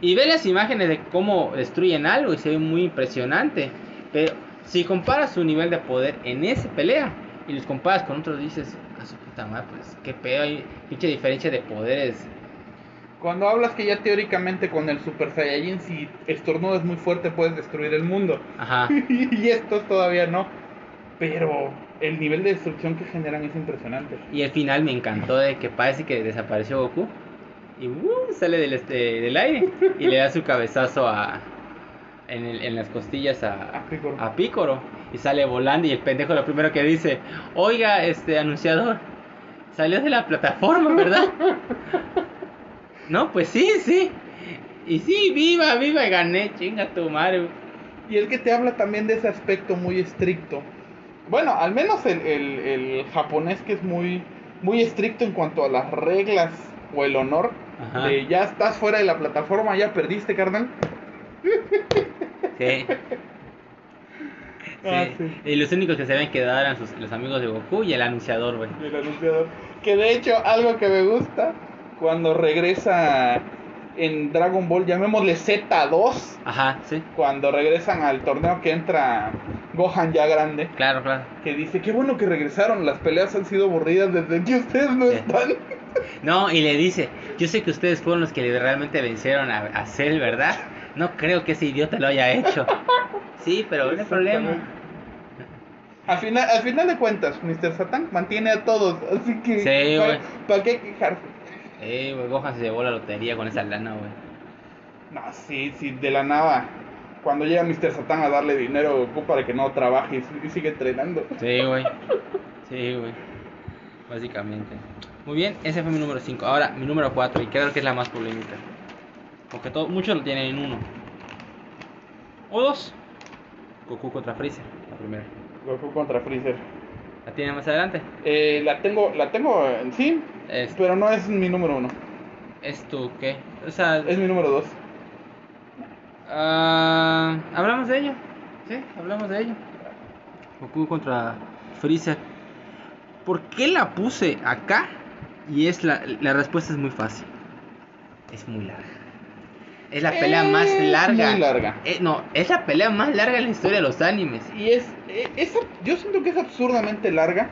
y, y ves las imágenes de cómo destruyen algo y se ve muy impresionante, pero si comparas su nivel de poder en esa pelea y los comparas con otros dices, a su puta madre, pues qué pedo, hay pinche diferencia de poderes. Cuando hablas que ya teóricamente con el Super Saiyajin, si estornudas muy fuerte, puedes destruir el mundo. Ajá. y estos todavía no. Pero el nivel de destrucción que generan es impresionante. Y el final me encantó de que parece que desapareció Goku y ¡uh! sale del, este, del aire y le da su cabezazo a en, el- en las costillas a, A Piccolo. a y sale volando y el pendejo lo primero que dice, oiga, este anunciador, salió de la plataforma, ¿verdad? no, pues sí, sí. Y sí, viva, viva, y gané, chinga tu madre. Y es que te habla también de ese aspecto muy estricto. Bueno, al menos el, el- el japonés que es muy, muy estricto en cuanto a las reglas o el honor. Ajá. De ya estás fuera de la plataforma, ya perdiste, carnal. Sí. Ah, Sí. sí. Y los únicos que se habían quedado eran sus- los amigos de Goku y el anunciador, güey. El anunciador. Que de hecho, algo que me gusta, cuando regresa en Dragon Ball, llamémosle Z2, Ajá, sí. cuando regresan al torneo que entra Gohan ya grande, Claro, claro. que dice, qué bueno que regresaron, las peleas han sido aburridas desde que ustedes no Sí. están. No, y le dice, yo sé que ustedes fueron los que realmente vencieron a, a Cell, ¿verdad? No creo que ese idiota lo haya hecho. Sí, pero no hay problema. Al final, al final de cuentas, Mr. Satan mantiene a todos, así que Sí, ¿para, para qué quejarse? Eh, güey, Gohan se llevó la lotería con esa lana, güey. No, sí, sí, de la nada. Cuando llega Mr. Satan a darle dinero a Goku para que no trabaje y sigue entrenando. Sí, güey. Sí, güey. Básicamente. Muy bien, ese fue mi número 5. Ahora, mi número 4, y creo que es la más polémica. Porque todo, muchos lo tienen en uno. O dos. Goku contra Freezer, la primera. Goku contra Freezer. ¿La tiene más adelante? Eh, la tengo, la tengo en sí, Es, pero no es mi número uno. es tu, ¿qué? O sea, Es mi número dos. ah, hablamos de ello. Sí, hablamos de ello. Goku contra Freezer. ¿Por qué la puse acá? Y es la, la respuesta es muy fácil. Es muy larga. Es la pelea más Es larga. muy larga. Eh, no, es la pelea más larga en la historia de los animes. Y es, eh, es, yo siento que es absurdamente larga,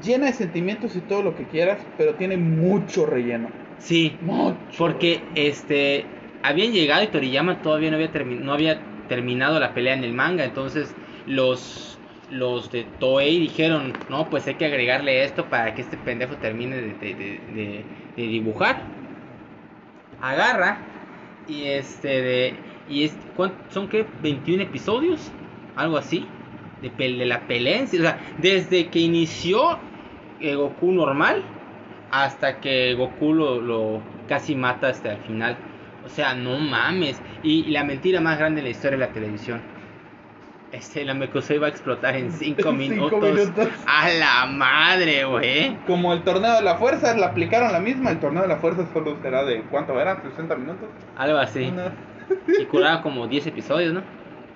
llena de sentimientos y todo lo que quieras, pero tiene mucho relleno. Sí, Mucho. porque este habían llegado y Toriyama todavía no había, termi- no había terminado la pelea en el manga, entonces los los de Toei dijeron, no, pues hay que agregarle esto para que este pendejo termine de, de- de- de- de dibujar. Agarra y este de y es ¿cuán- son qué 21 episodios, algo así de, de la pelea, o sea, desde que inició eh, Goku normal hasta que Goku lo, lo casi mata hasta el final. O sea, no mames. Y, y la mentira más grande en la historia de la televisión. Este, la Mekosei va a explotar en 5 Cinco minutos. minutos. A la madre, güey. Como el torneo de la fuerza, le aplicaron la misma. El torneo de la fuerza solo será de ¿cuánto era? ¿60 minutos? Algo así. Una- Y curaba como 10 episodios, ¿no?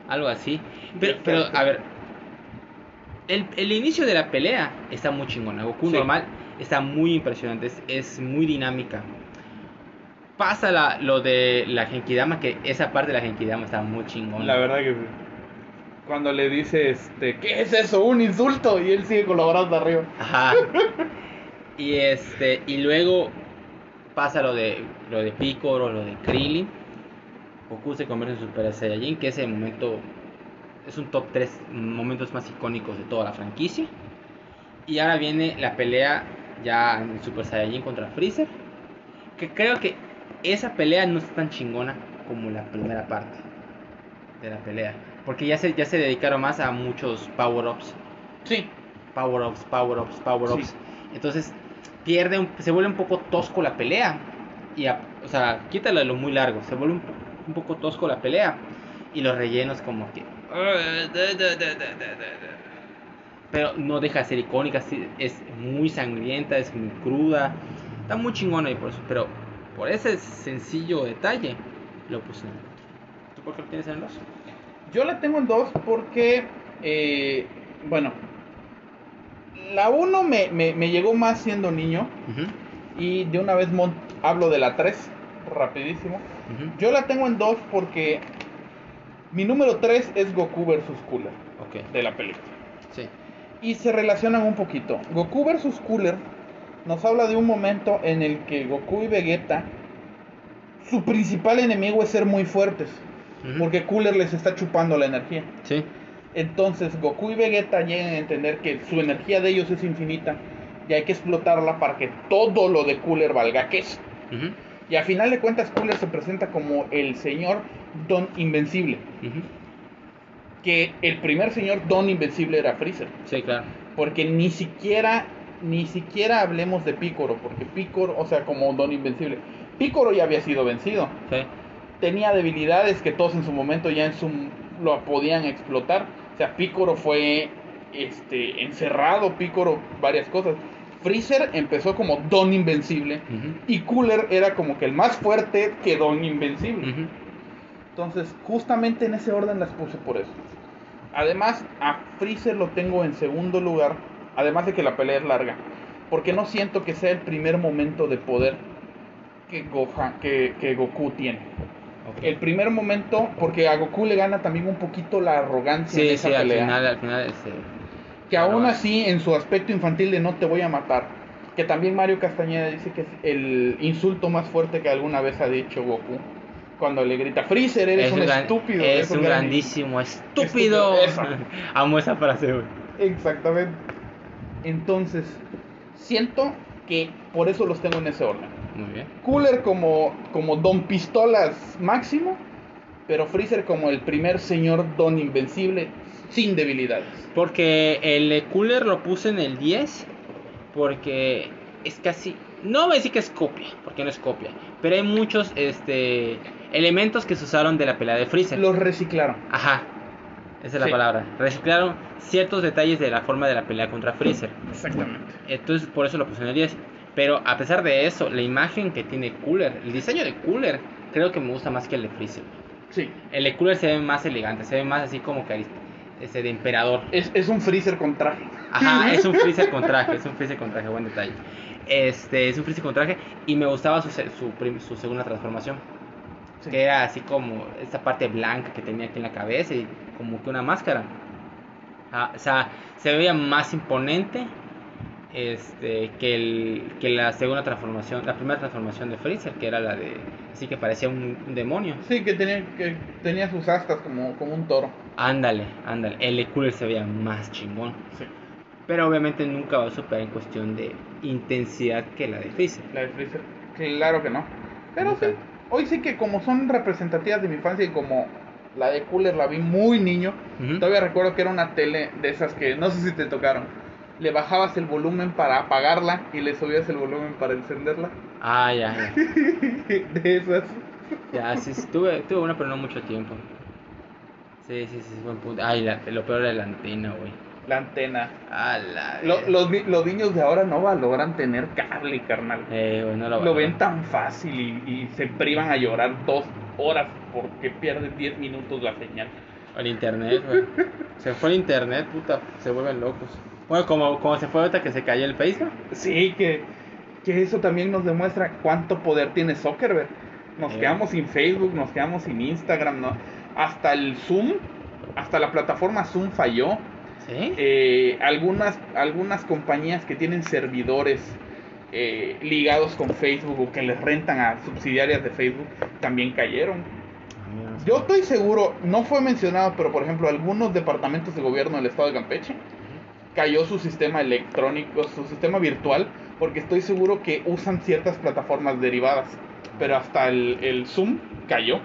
Algo así. Pero, pero a ver. El, el inicio de la pelea está muy chingona. Goku Sí. normal está muy impresionante. Es, es muy dinámica. Pasa la- lo de la Genkidama, que esa parte de la Genkidama está muy chingona. La verdad que. Cuando le dice, este, ¿qué es eso? Un insulto. Y él sigue con los brazos de arriba. Ajá. Y este y luego pasa lo de lo de Piccolo, lo de Krillin. Goku se convierte en Super Saiyajin, que ese momento es un top 3 momentos más icónicos de toda la franquicia. Y ahora viene la pelea ya en Super Saiyajin contra Freezer, que creo que esa pelea no está tan chingona como la primera parte de la pelea, porque ya se ya se dedicaron más a muchos power-ups Sí. power ups, power ups, power Sí. ups. Entonces pierde, un- se vuelve un poco tosco la pelea. Y a- o sea, quítalo de lo muy largo, se vuelve un, un poco tosco la pelea. Y los rellenos como que... Pero no deja de ser icónica, es muy sangrienta, es muy cruda. Está muy chingona y por eso, pero por ese sencillo detalle lo puse en el. ¿Tú por qué lo tienes en el 2? Yo la tengo en dos porque, eh, bueno, la uno me, me, me llegó más siendo niño y de una vez hablo de la 3, rapidísimo. Yo la tengo en dos porque mi número 3 es Goku versus Cooler de la película. sí. Y se relacionan un poquito. Goku versus Cooler nos habla de un momento en el que Goku y Vegeta, su principal enemigo es ser muy fuertes, porque Cooler les está chupando la energía. Sí. Entonces Goku y Vegeta llegan a entender que su energía de ellos es infinita y hay que explotarla para que todo lo de Cooler valga queso. Ujú. Y a final de cuentas Cooler se presenta como el señor Don Invencible, que el primer señor Don Invencible era Freezer, Sí, claro. porque ni siquiera ni siquiera hablemos de Picoro, porque Picoro, o sea, como Don Invencible, Picoro ya había sido vencido. Sí. tenía debilidades que todos en su momento ya en su lo podían explotar. O sea, Picoro fue este encerrado, Picoro varias cosas. Freezer empezó como Don Invencible y Cooler era como que el más fuerte que Don Invencible. Entonces, justamente en ese orden las puse por eso. Además, a Freezer lo tengo en segundo lugar, además de que la pelea es larga, porque no siento que sea el primer momento de poder que, Gohan, que, que Goku tiene. El primer momento, porque a Goku le gana también un poquito la arrogancia en Sí, esa sí, al pelea. final, al final, este, que aún así, en su aspecto infantil de no te voy a matar, que también Mario Castañeda dice que es el insulto más fuerte que alguna vez ha dicho Goku, cuando le grita Freezer, eres Es un, gran- estúpido. Es un gran- grandísimo estúpido. Estúpido. Amo esa frase, güey. Exactamente. Entonces, siento que por eso los tengo en ese orden. Muy bien. Cooler como, como Don Pistolas máximo, pero Freezer como el primer señor Don Invencible sin debilidades. Porque el cooler lo puse en el 10 porque es casi no voy a decir que es copia, porque no es copia, pero hay muchos este elementos que se usaron de la pelea de Freezer. Los reciclaron. Ajá. Esa es la palabra. Reciclaron ciertos detalles de la forma de la pelea contra Freezer. Exactamente. Entonces por eso lo puse en el 10. Pero a pesar de eso, la imagen que tiene Cooler, el diseño de Cooler, creo que me gusta más que el de Freezer. Sí. El de Cooler se ve más elegante, se ve más así como que ese de emperador. Es, es un Freezer con traje. Ajá, es un freezer con traje, es un freezer con traje, buen detalle. Este, es un freezer con traje y me gustaba su, su, su segunda transformación, Sí. que era así como esta parte blanca que tenía aquí en la cabeza y como que una máscara. Ah, o sea, se veía más imponente este, que, el, que la segunda transformación, la primera transformación de Freezer, que era la de, así que parecía un, un demonio. Sí, que tenía, que tenía sus astas como, como un toro. Ándale, ándale, el Cooler se veía más chingón. Sí. Pero obviamente nunca va a superar en cuestión de intensidad que la de Freezer. La de Freezer. Claro que no. Pero Nunca. sí, hoy sí que como son representativas de mi infancia y como la de Cooler la vi muy niño, todavía recuerdo que era una tele de esas que no sé si te tocaron. Le bajabas el volumen para apagarla y le subías el volumen para encenderla. Ah, ya, ya. de esas. Ya, sí, sí, tuve, tuve una, pero no mucho tiempo. Sí, sí, sí, buen punto. Ay, la- lo peor era la antena, güey. La antena. La. Lo- verga. los, ni- los niños de ahora no valoran tener cable, carnal. Eh, güey, no lo, Lo ven tan fácil y, y se privan a llorar dos horas porque pierden 10 minutos la señal. El internet, güey. Se fue el internet, puta, se vuelven locos. Bueno, como, como se fue ahorita que se cayó el Facebook. Sí, que, que eso también nos demuestra cuánto poder tiene Zuckerberg. Nos Eh. quedamos sin Facebook, nos quedamos sin Instagram, ¿no? Hasta el Zoom, hasta la plataforma Zoom falló. ¿Sí? Eh, algunas, algunas compañías que tienen servidores eh, ligados con Facebook o que les rentan a subsidiarias de Facebook también cayeron. Ah. Yo estoy seguro, no fue mencionado, pero por ejemplo, algunos departamentos de gobierno del estado de Campeche cayó su sistema electrónico, su sistema virtual, porque estoy seguro que usan ciertas plataformas derivadas. Pero hasta el, el Zoom cayó.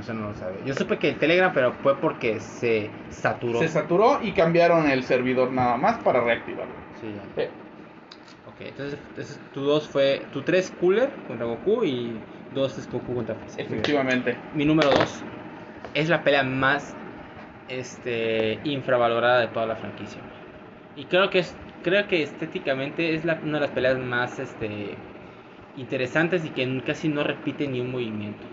Eso no lo sabía. Yo supe que el Telegram, pero fue porque se saturó. Se saturó y cambiaron el servidor nada más para reactivarlo. Sí, ya. Ok, entonces, entonces tu 2 fue. Tu 3 Cooler contra Goku y 2 es Goku contra Freezer. efectivamente. Mi número 2 es la pelea más este, infravalorada de toda la franquicia. Y creo que es creo que estéticamente es la- una de las peleas más este, interesantes y que casi no repite ni un movimiento.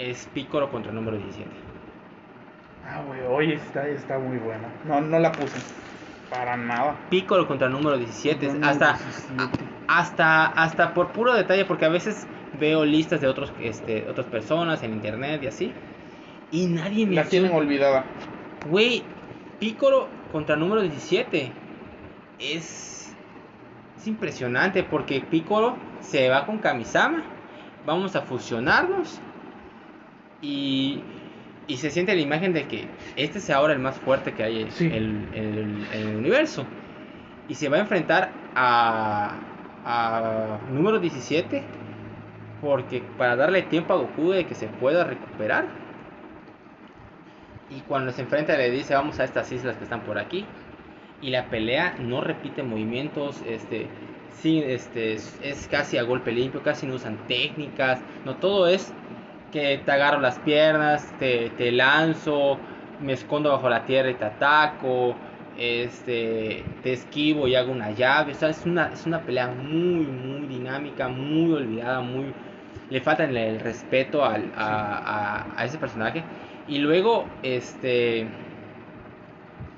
Es Piccolo contra el número 17. Ah, güey, oye, está, está muy buena. No, no la puse. Para nada. Piccolo contra el número 17. Número hasta, 17. hasta, hasta por puro detalle, porque a veces veo listas de otros, este, otras personas en internet y así. Y nadie me La tienen olvidada. Güey, Piccolo contra número 17 es, es impresionante porque Piccolo se va con Kamisama. Vamos a fusionarnos. Y, y se siente la imagen de que este es ahora el más fuerte que hay en Sí. el, el- en el universo. Y se va a enfrentar a, a número 17 porque para darle tiempo a Goku de que se pueda recuperar. Y cuando se enfrenta le dice vamos a estas islas que están por aquí. Y la pelea no repite movimientos, este, sí, este, es, es casi a golpe limpio, casi no usan técnicas, no todo es que te agarro las piernas, te, te lanzo, me escondo bajo la tierra y te ataco, este, te esquivo y hago una llave, o sea, es una, es una pelea muy, muy dinámica, muy olvidada, muy, le falta el, el respeto al, a, a- a ese personaje. Y luego, este.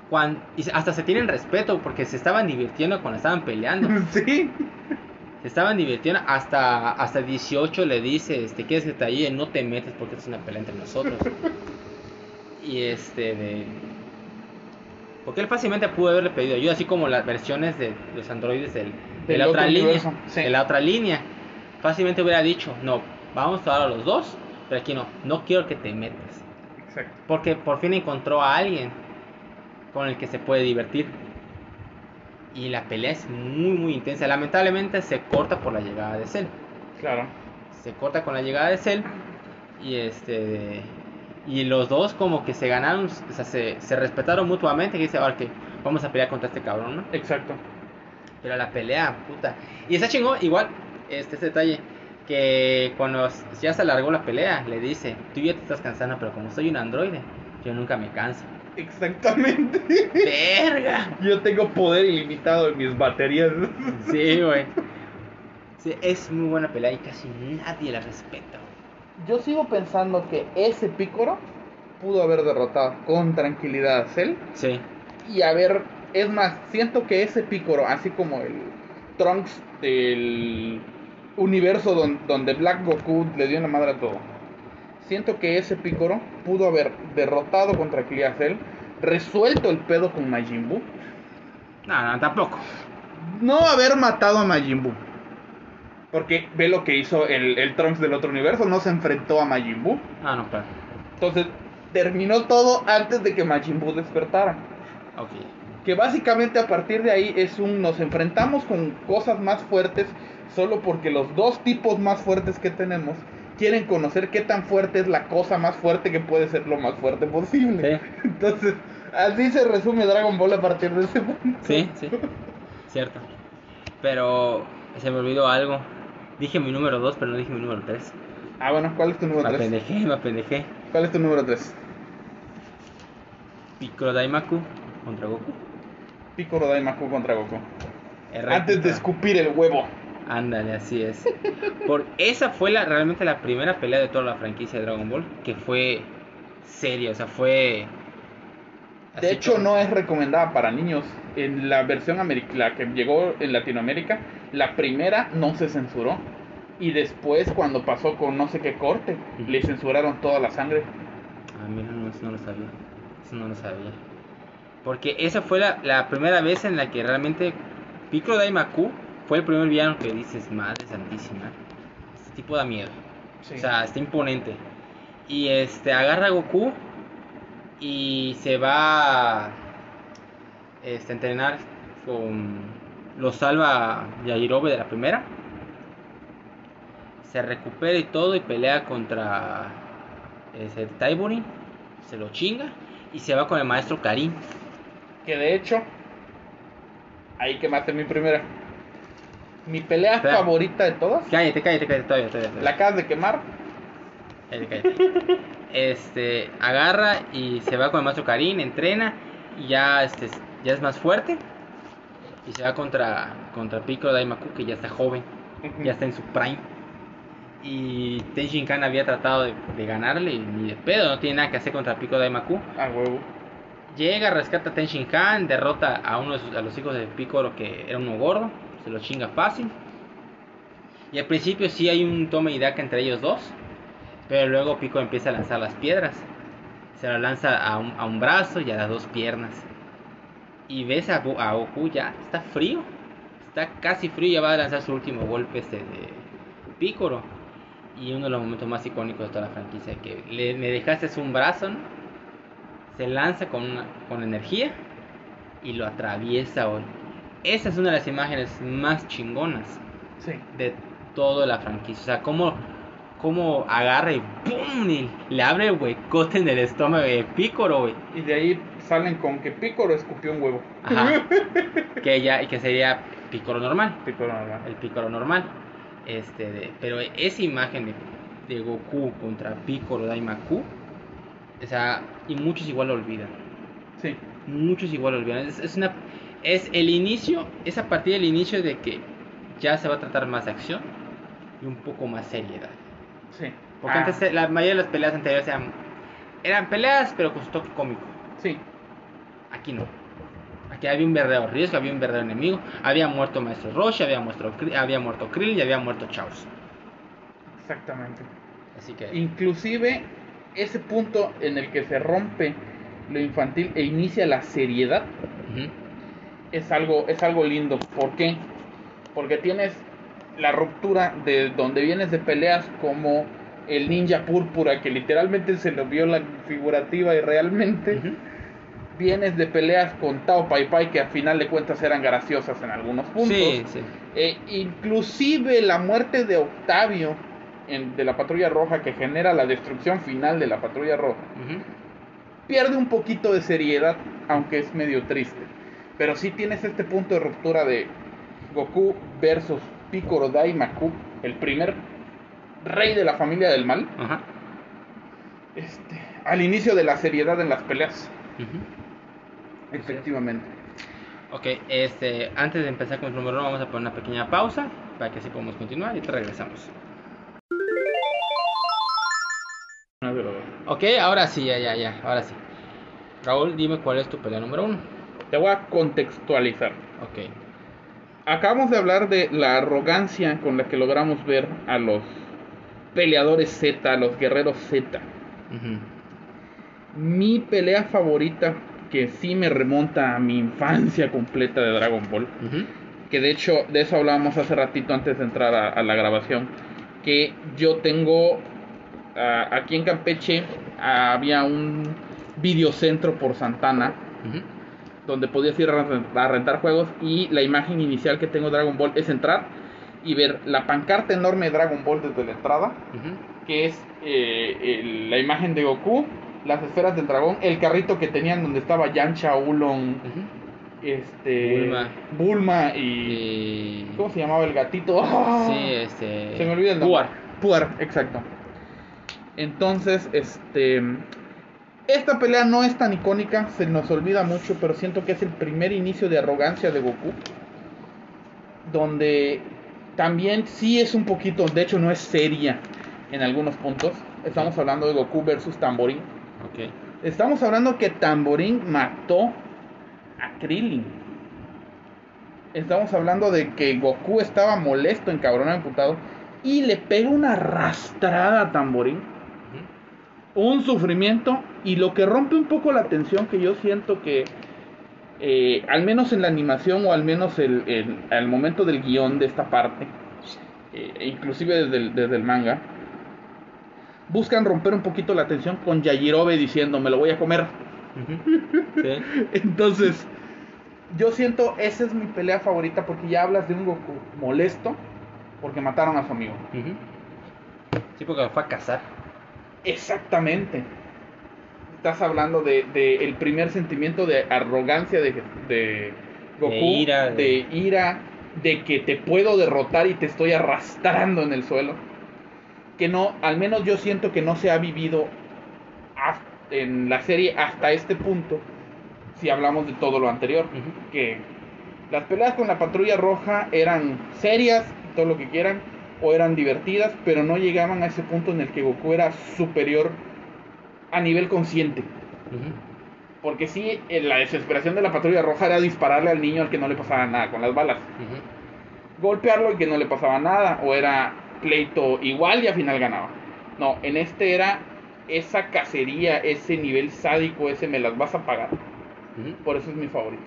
cuan- y hasta se tienen respeto porque se estaban divirtiendo cuando estaban peleando. sí. Estaban divirtiendo. Hasta, hasta 18 le dice: este, ¿Quieres que te ayude? No te metes porque es una pelea entre nosotros. y este, de. Porque él fácilmente pudo haberle pedido ayuda, así como las versiones de los androides del, de la otra línea. sí. De la otra línea. Fácilmente hubiera dicho: No, vamos a a los dos, pero aquí no, no quiero que te metas. Exacto. Porque por fin encontró a alguien con el que se puede divertir. Y la pelea es muy, muy intensa. Lamentablemente se corta por la llegada de Cell. Claro. Se corta con la llegada de Cell. Y este. Y los dos como que se ganaron, o sea, se, se respetaron mutuamente. Que dice, ahora que vamos a pelear contra este cabrón, ¿no? Exacto. Pero la pelea, puta. Y está chingón, igual, este, este detalle. Que cuando ya se alargó la pelea, le dice, tú ya te estás cansando, pero como soy un androide, yo nunca me canso. Exactamente. ¡Verga! Yo tengo poder ilimitado en mis baterías. Sí, güey. Sí, es muy buena pelea y casi nadie la respeta. Yo sigo pensando que ese pícoro pudo haber derrotado con tranquilidad a Cell. Sí, Y a ver, es más, siento que ese pícoro, así como el Trunks del universo don- donde Black Goku le dio una madre a todo, siento que ese pícoro pudo haber derrotado con tranquilidad a Cell, resuelto el pedo con Majin Buu, no, no, tampoco. no haber matado a Majin Buu. Porque ve lo que hizo el, el Trunks del otro universo, no se enfrentó a Majin Buu. Ah, no, pero. Entonces, terminó todo antes de que Majin Buu despertara. Ok. Que básicamente a partir de ahí es un nos enfrentamos con cosas más fuertes solo porque los dos tipos más fuertes que tenemos quieren conocer qué tan fuerte es la cosa más fuerte que puede ser lo más fuerte posible. Sí. Entonces, así se resume Dragon Ball a partir de ese punto. Sí, sí. Cierto. Pero se me olvidó algo. Dije mi número 2, pero no dije mi número 3. Ah, bueno, ¿cuál es tu Me número 3? apendejé, me apendejé. ¿Cuál es tu número 3? Piccolo Daimaku contra Goku. Piccolo Daimaku contra Goku. Antes de escupir el huevo. Ándale, así es. Por esa fue la, realmente la primera pelea de toda la franquicia de Dragon Ball que fue seria, o sea, fue. De hecho, como- no es recomendada para niños. En la versión americana que llegó en Latinoamérica, la primera no se censuró. Y después, cuando pasó con no sé qué corte, le censuraron toda la sangre. Ah, mira, no, eso no lo sabía. Eso no lo sabía. Porque esa fue la, la primera vez en la que realmente Piccolo Daimaku fue el primer villano que dices, madre santísima. Este tipo da miedo. O sea, está imponente. Y este agarra a Goku y se va a este, entrenar con. Lo salva Yajirobe de la primera. Se recupera y todo y pelea contra ese Taiburi. Se lo chinga y se va con el maestro Karim. que de hecho, ahí quemaste mi primera. Mi pelea Espera. favorita de todas, Cállate, cállate, cállate, todavía, todavía. todavía. la acabas de quemar. Cállate, cállate. Este, agarra y se va con el maestro Karim, entrena y ya, este, ya es más fuerte. Y se va contra, contra Piccolo Daimaku, que ya está joven, ya está en su prime. Y Tenshin Khan había tratado de, de ganarle y ni de pedo, no tiene nada que hacer contra Piccolo Daimaku. A huevo. Llega, rescata a Tenshin Khan, derrota a uno de sus- a los hijos de Piccolo que era uno gordo, se lo chinga fácil. Y al principio sí hay un toma y daca entre ellos dos, pero luego Piccolo empieza a lanzar las piedras. Se las lanza a un, a un brazo y a las dos piernas. Y ves a, a Goku ya, está frío, está casi frío, ya va a lanzar su último golpe este de Piccolo. Y uno de los momentos más icónicos de toda la franquicia, que le, me dejaste un brazo, se lanza con, con energía y lo atraviesa hoy. Esa es una de las imágenes más chingonas Sí. de toda la franquicia. O sea, cómo, cómo agarra y ¡pum! Y le abre el huecote en el estómago de Piccolo, güey. Y de ahí salen con que Piccolo escupió un huevo. Ajá. que ya, que sería Piccolo normal. Piccolo normal. El Piccolo normal. Este, de- pero esa imagen de, de Goku contra Piccolo Daimaku, o sea, y muchos igual lo olvidan. Sí. muchos igual lo olvidan. Es, es una es el inicio, es a partir del inicio de que ya se va a tratar más de acción y un poco más seriedad. Sí. Porque Ah, antes eh, la mayoría de las peleas anteriores eran, eran peleas pero con su toque cómico. Sí. Aquí no. Aquí había un verdadero riesgo, había un verdadero enemigo. Había muerto Maestro Roshi, había muerto, había muerto Krill y había muerto Chaos. Exactamente. Así que Inclusive ese punto en el que se rompe lo infantil e inicia la seriedad es algo, es algo lindo. ¿Por qué? Porque tienes la ruptura de donde vienes de peleas como el ninja púrpura, que literalmente se lo vio la figurativa y realmente vienes de peleas con Tao Pai Pai que al final de cuentas eran graciosas en algunos puntos. Sí, sí. Eh, inclusive la muerte de Octavio en- de la Patrulla Roja que genera la destrucción final de la Patrulla Roja pierde un poquito de seriedad, aunque es medio triste. Pero sí tienes este punto de ruptura de Goku versus Piccolo Daimaku, el primer rey de la familia del mal, Ajá. este, al inicio de la seriedad en las peleas. Ujú. Efectivamente. Ok, este, antes de empezar con el número uno, vamos a poner una pequeña pausa para que así podamos continuar y te regresamos. Ok, ahora sí, ya, ya, ya, ahora sí. Raúl, dime cuál es tu pelea número uno. Te voy a contextualizar. Ok. Acabamos de hablar de la arrogancia con la que logramos ver a los peleadores Z, a los guerreros Z. Mi pelea favorita, que sí me remonta a mi infancia completa de Dragon Ball, que de hecho de eso hablábamos hace ratito antes de entrar a, a la grabación, que yo tengo aquí en Campeche había un videocentro por Santana. Donde podías ir a ren- a rentar juegos y la imagen inicial que tengo de Dragon Ball es entrar y ver la pancarta enorme de Dragon Ball desde la entrada, que es eh, el- la imagen de Goku, las esferas del dragón, el carrito que tenían donde estaba Yancha, Ulon, este, Bulma. Bulma y... Y... ¿Cómo se llamaba el gatito? Sí, este... Se me olvida el nombre. Puar. Puar, exacto. Entonces, este. Esta pelea no es tan icónica, se nos olvida mucho, pero siento que es el primer inicio de arrogancia de Goku. Donde también sí es un poquito, de hecho no es seria en algunos puntos. Estamos hablando de Goku versus Tamborín. Ok. Estamos hablando que Tamborín mató a Krillin. Estamos hablando de que Goku estaba molesto, encabronado, emputado. Y le pega una arrastrada a Tamborín. Un sufrimiento. Y lo que rompe un poco la tensión que yo siento que. eh, al menos en la animación o al menos el, el- al momento del guion de esta parte. eh, inclusive desde el, desde el manga. Buscan romper un poquito la tensión con Yajirobe diciendo me lo voy a comer. Sí. Entonces, yo siento, esa es mi pelea favorita porque ya hablas de un Goku molesto porque mataron a su amigo. Sí, porque fue a cazar. Exactamente. Estás hablando de, de el primer sentimiento de arrogancia de, de Goku, De ira, de... de- ira, de que te puedo derrotar y te estoy arrastrando en el suelo. Que no, al menos yo siento que no se ha vivido en la serie hasta este punto, si hablamos de todo lo anterior. Que las peleas con la patrulla roja eran serias, todo lo que quieran, o eran divertidas, pero no llegaban a ese punto en el que Goku era superior a nivel consciente. Porque sí, la desesperación de la patrulla roja era dispararle al niño al que no le pasaba nada con las balas. Golpearlo y que no le pasaba nada, o era pleito igual y al final ganaba. No, en este era esa cacería, ese nivel sádico, ese me las vas a pagar. Por eso es mi favorito.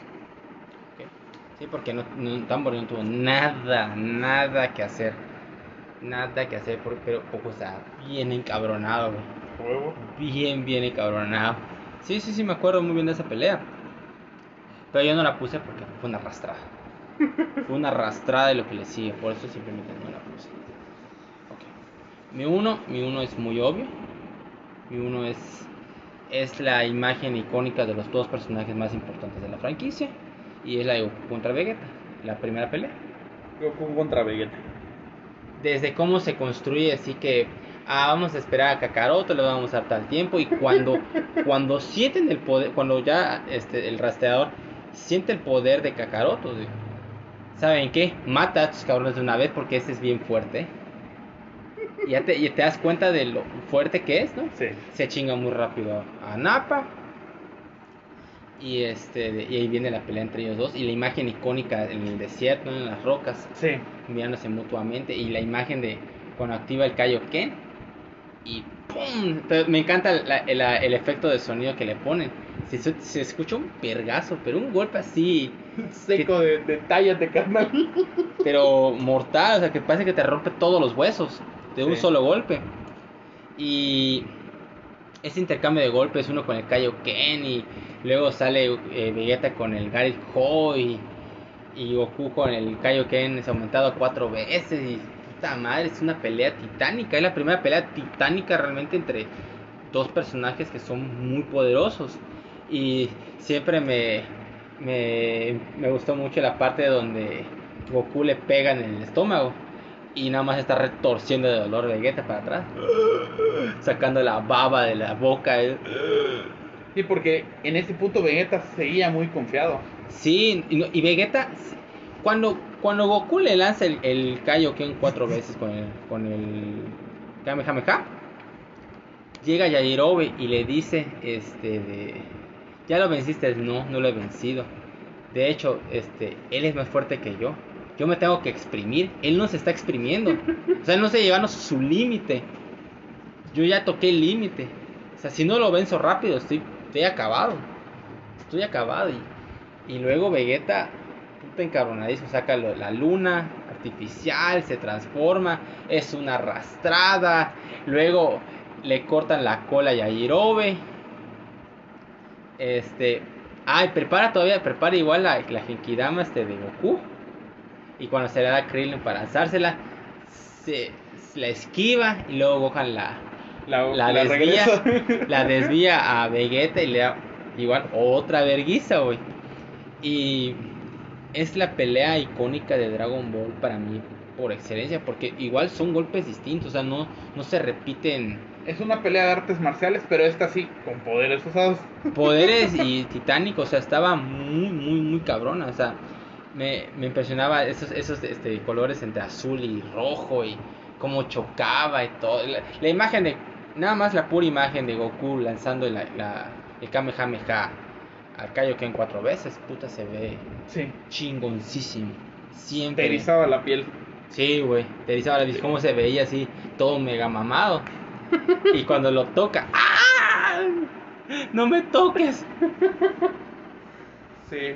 Sí, porque no, no, Tamborín no tuvo nada, nada que hacer. Nada que hacer, por- pero poco está bien encabronado, güey. Bien, bien encabronado. Sí, sí, sí, me acuerdo muy bien de esa pelea. Pero yo no la puse porque fue una arrastrada. Fue una arrastrada de lo que le sigue, por eso simplemente no la puse. Ok. Mi uno, mi uno es muy obvio. Mi uno es, es la imagen icónica de los dos personajes más importantes de la franquicia. Y es la de Goku contra Vegeta, la primera pelea Goku contra Vegeta. Desde cómo se construye, así que ah, vamos a esperar a Kakaroto, le vamos a dar tal tiempo y cuando cuando sienten el poder, cuando ya este el rastreador siente el poder de Kakaroto, ¿saben qué? Mata a estos cabrones de una vez porque este es bien fuerte. Y ya te, y te das cuenta de lo fuerte que es, ¿no? Sí. Se chinga muy rápido a Nappa. Y este de- y ahí viene la pelea entre ellos dos y la imagen icónica en el desierto, en las rocas Sí. mirándose mutuamente y la imagen de cuando activa el Kaioken y ¡pum! Pero me encanta la- la- el efecto de sonido que le ponen. se, se- escucha un pergazo, pero un golpe así, Seco de, de tállate, carnal. pero mortal, o sea, que parece que te rompe todos los huesos de un solo golpe. Y ese intercambio de golpes, uno con el Kaioken y luego sale eh, Vegeta con el Garlic Ho y, Goku con el Kaioken es aumentado cuatro veces y puta madre, es una pelea titánica, es la primera pelea titánica realmente entre dos personajes que son muy poderosos y siempre me, me, me gustó mucho la parte donde Goku le pega en el estómago y nada más está retorciendo de dolor Vegeta para atrás, sacando la baba de la boca. Sí, porque en ese punto Vegeta seguía muy confiado. Sí, y Vegeta, cuando, cuando Goku le lanza el, el Kaioken cuatro veces con el, con el Kamehameha, llega Yajirobe y le dice, este, de, ya lo venciste, no, no lo he vencido. De hecho, este, él es más fuerte que yo. Yo me tengo que exprimir. Él no se está exprimiendo. O sea, él no se llevando su límite. Yo ya toqué el límite. O sea, si no lo venzo rápido, estoy, estoy acabado. Estoy acabado. Y, y luego Vegeta, puta encabronadísimo, saca la luna artificial, se transforma, es una arrastrada. Luego le cortan la cola a Yajirobe. Este. Ay, prepara todavía, prepara igual la, la Genkidama este de Goku. Y cuando se le da a Krillin para lanzársela, se, se la esquiva y luego Gohan la, La, la, la desvía, la desvía a Vegeta y le da igual otra verguiza, güey. Y es la pelea icónica de Dragon Ball para mí por excelencia, porque igual son golpes distintos, o sea, no, no se repiten Es una pelea de artes marciales, pero esta sí, con poderes usados. poderes y titánicos, o sea, estaba muy, muy, muy cabrona, o sea, me, me impresionaba esos, esos este, colores entre azul y rojo y cómo chocaba y todo. La, la imagen de, nada más la pura imagen de Goku lanzando la, la- el Kamehameha al Kaioken cuatro veces, puta, se ve Sí. chingoncísimo. Siempre. Te erizaba la piel. Sí, güey. Te erizaba la vista, cómo se veía así, todo mega mamado. Y cuando lo toca, ¡ah! ¡No me toques! Sí.